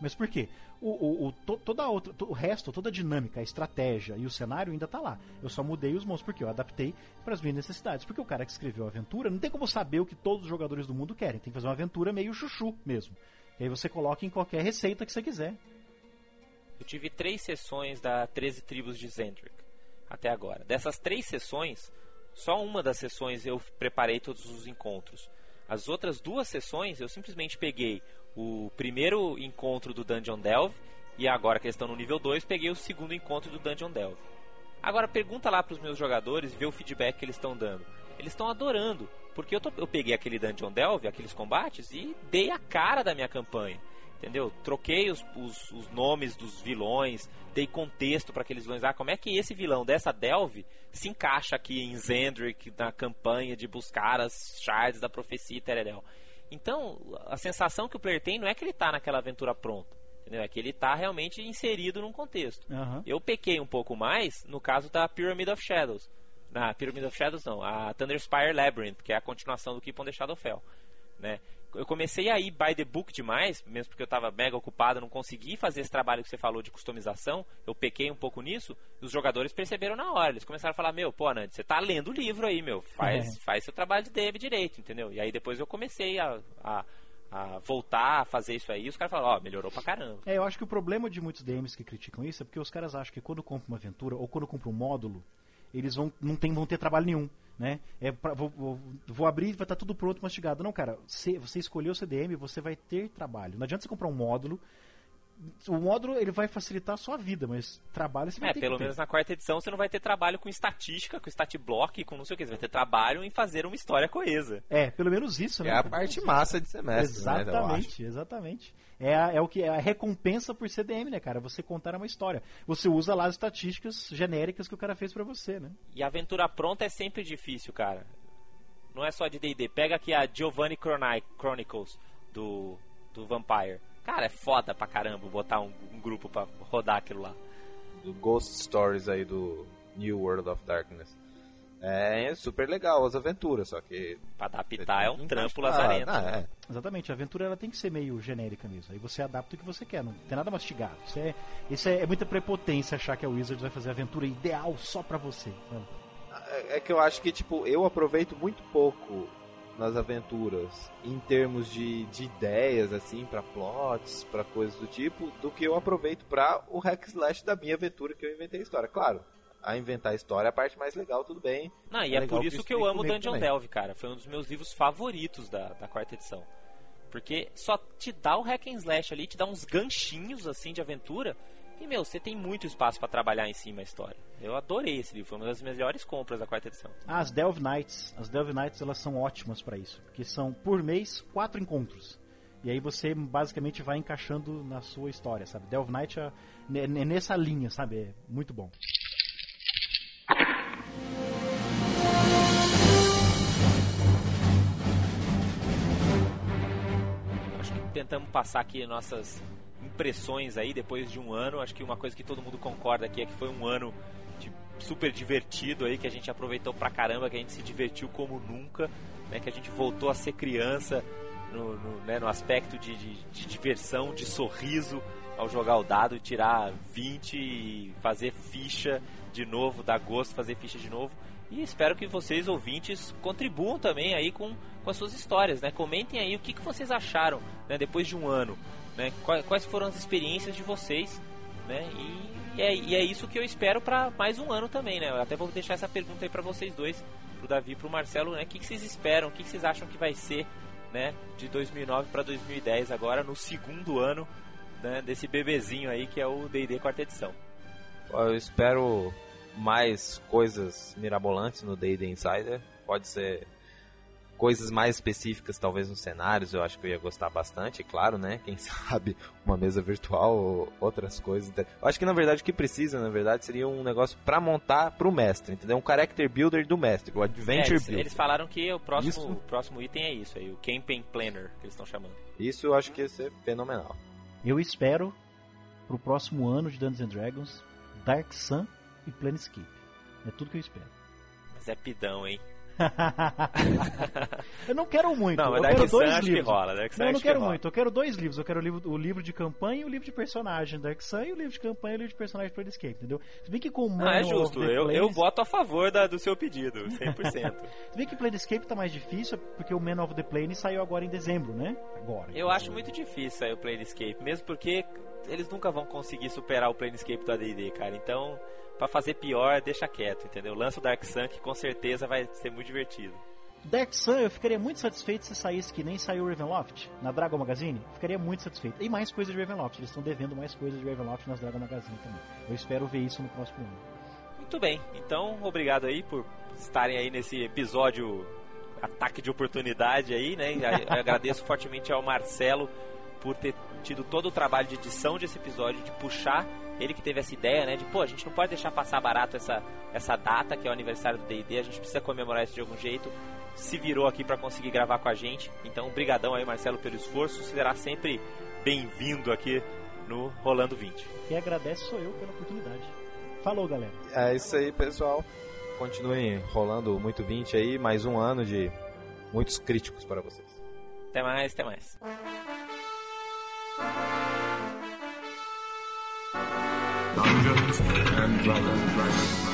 Mas por quê? O, o, o, to- toda a outra, to- o resto, toda a dinâmica, a estratégia e o cenário ainda tá lá. Eu só mudei os monstros porque eu adaptei para as minhas necessidades. Porque o cara que escreveu a aventura não tem como saber o que todos os jogadores do mundo querem. Tem que fazer uma aventura meio chuchu mesmo. E aí você coloca em qualquer receita que você quiser. Eu tive três sessões da 13 Tribos de Zendrick até agora. Dessas três sessões, só uma das sessões eu preparei todos os encontros. As outras duas sessões eu simplesmente peguei o primeiro encontro do Dungeon Delve e agora que eles estão no nível 2, peguei o segundo encontro do Dungeon Delve. Agora pergunta lá pros meus jogadores e vê o feedback que eles estão dando. Eles estão adorando, porque eu, tô- eu peguei aquele Dungeon Delve, aqueles combates e dei a cara da minha campanha. Entendeu? Troquei os, os- os nomes dos vilões, dei contexto para aqueles vilões. Ah, como é que esse vilão dessa Delve se encaixa aqui em Zendrick na campanha de buscar as shards da profecia e tereréu. Então, a sensação que o player tem não é que ele está naquela aventura pronta. Entendeu? É que ele está realmente inserido num contexto. Aham. Eu pequei um pouco mais no caso da Pyramid of Shadows. Na Pyramid of Shadows não, a Thunderspire Labyrinth, que é a continuação do Keep on the Shadowfell. Né? Eu comecei a ir by the book demais, mesmo porque eu estava mega ocupado, não consegui fazer esse trabalho que você falou de customização. Eu pequei um pouco nisso, e os jogadores perceberam na hora. Eles começaram a falar: Meu, pô, Nand, você tá lendo o livro aí, meu, faz, É. faz seu trabalho de dev direito, entendeu? E aí depois eu comecei a, a, a voltar a fazer isso aí, e os caras falaram: Ó, melhorou pra caramba. É, eu acho que o problema de muitos DMs que criticam isso é porque os caras acham que quando compram uma aventura ou quando compram um módulo, eles vão não tem, vão ter trabalho nenhum, né? É pra- vou, vou, vou abrir e vai estar tudo pronto, mastigado. Não, cara, você, você escolheu o CDM, você vai ter trabalho. Não adianta você comprar um módulo. O módulo ele vai facilitar a sua vida, mas trabalho você vai É, ter pelo que ter. menos na quarta edição você não vai ter trabalho com estatística, com stat block, com não sei o que. Você vai ter trabalho em fazer uma história coesa. É, pelo menos isso, né? é a parte massa de semestre, né? eu acho. Exatamente, exatamente. É, a- é o que é a recompensa por CDM, né, cara? Você contar uma história. Você usa lá as estatísticas genéricas que o cara fez pra você, né? E a aventura pronta é sempre difícil, cara. Não é só de D&D. Pega aqui a Giovanni Chroni- Chronicles do, do Vampire. Cara, é foda pra caramba botar um, um grupo pra rodar aquilo lá. do Ghost Stories aí do New World of Darkness. É super legal as aventuras, só que. Pra adaptar é um trampo lazarento. Ah, né? é. Exatamente, a aventura ela tem que ser meio genérica mesmo. Aí você adapta o que você quer, não tem nada mastigado. Isso é, isso é, é muita prepotência achar que a Wizards vai fazer a aventura ideal só pra você. É- É que eu acho que, tipo, eu aproveito muito pouco nas aventuras em termos de, de ideias, assim, pra plots, pra coisas do tipo, do que eu aproveito pra o hack slash da minha aventura que eu inventei a história. Claro, a inventar a história é a parte mais legal, tudo bem. Não, e É é, por isso que eu amo Dungeon também. Delve, cara. Foi um dos meus livros favoritos da, da quarta edição. Porque só te dá o hack and slash ali, te dá uns ganchinhos assim de aventura. E, meu, você tem muito espaço pra trabalhar em cima a história. Eu adorei esse livro, foi uma das melhores compras da quarta edição. Ah, as Delve Nights, as Delve Nights elas são ótimas pra isso, porque são por mês quatro encontros. E aí você basicamente vai encaixando na sua história, sabe? Delve Night é, é- é nessa linha, sabe? É muito bom. Acho que tentamos passar aqui nossas impressões aí depois de um ano. Acho que uma coisa que todo mundo concorda aqui é que foi um ano de- super divertido aí, que a gente aproveitou pra caramba, que a gente se divertiu como nunca, né? Que a gente voltou a ser criança no, no, né, no aspecto de, de- de diversão, de sorriso ao jogar o dado, tirar 20 e fazer ficha de novo, dar gosto fazer ficha de novo. E espero que vocês, ouvintes, contribuam também aí com, com as suas histórias, né? Comentem aí o que, que vocês acharam, né? Depois de um ano, né? Quais, foram as experiências de vocês, né? E, e é, e é isso que eu espero para mais um ano também, né? Eu até vou deixar essa pergunta aí para vocês dois, pro Davi e pro Marcelo, né? O que, que vocês esperam, o que, que vocês acham que vai ser, né? De 2009 para 2010 agora, no segundo ano, né? Desse bebezinho aí que é o D&D quarta edição. Eu espero mais coisas mirabolantes no D&D Insider. Pode ser coisas mais específicas, talvez nos cenários, eu acho que eu ia gostar bastante, claro, né? Quem (laughs) sabe uma mesa virtual ou outras coisas. Eu acho que na verdade o que precisa, na verdade, seria um negócio pra montar pro mestre, entendeu? Um character builder do mestre, o É, adventure eles, builder. eles falaram que o próximo, Isso. o próximo item é isso aí, o Campaign Planner, que eles estão chamando. Isso eu acho que ia ser fenomenal. Eu espero pro próximo ano de Dungeons and Dragons Dark Sun e Planescape. É tudo que eu espero. Mas é pidão, hein? (laughs) eu não quero muito. Não, mas eu quero dois livros. que rola. Dark Sun Não, eu não que quero rola. muito. Eu quero dois livros. Eu quero o livro, o livro de campanha e o livro de personagem Dark Sun e o livro de campanha e o livro de personagem Planescape, entendeu? Se bem que com o Não, é justo. Eu, eu voto a favor da- do seu pedido, 100%. (laughs) Se bem que Planescape tá mais difícil porque o Man of the Plane saiu agora em dezembro, né? Agora. eu acho muito difícil sair o Planescape, mesmo porque eles nunca vão conseguir superar o Planescape do AD&D, cara. Então, pra fazer pior, deixa quieto, entendeu? Lança o Dark Sun, que com certeza vai ser muito divertido. Dark Sun, eu ficaria muito satisfeito se saísse que nem saiu o Ravenloft na Dragon Magazine. Ficaria muito satisfeito. E mais coisas de Ravenloft. Eles estão devendo mais coisas de Ravenloft nas Dragon Magazine também. Eu espero ver isso no próximo ano. Muito bem, então obrigado aí por estarem aí nesse episódio ataque de oportunidade aí, né? (laughs) Agradeço fortemente ao Marcelo por ter tido todo o trabalho de edição desse episódio, de puxar ele que teve essa ideia, né? De, pô, a gente não pode deixar passar barato essa, essa data, que é o aniversário do D&D, a gente precisa comemorar isso de algum jeito. Se virou aqui para conseguir gravar com a gente. Então, brigadão aí, Marcelo, pelo esforço. Será sempre bem-vindo aqui no Rolando 20. Quem agradece sou eu pela oportunidade. Falou, galera. É isso aí, pessoal. Continuem rolando muito 20 aí, mais um ano de muitos críticos para vocês. Até mais, até mais. Dungeons and Dragons.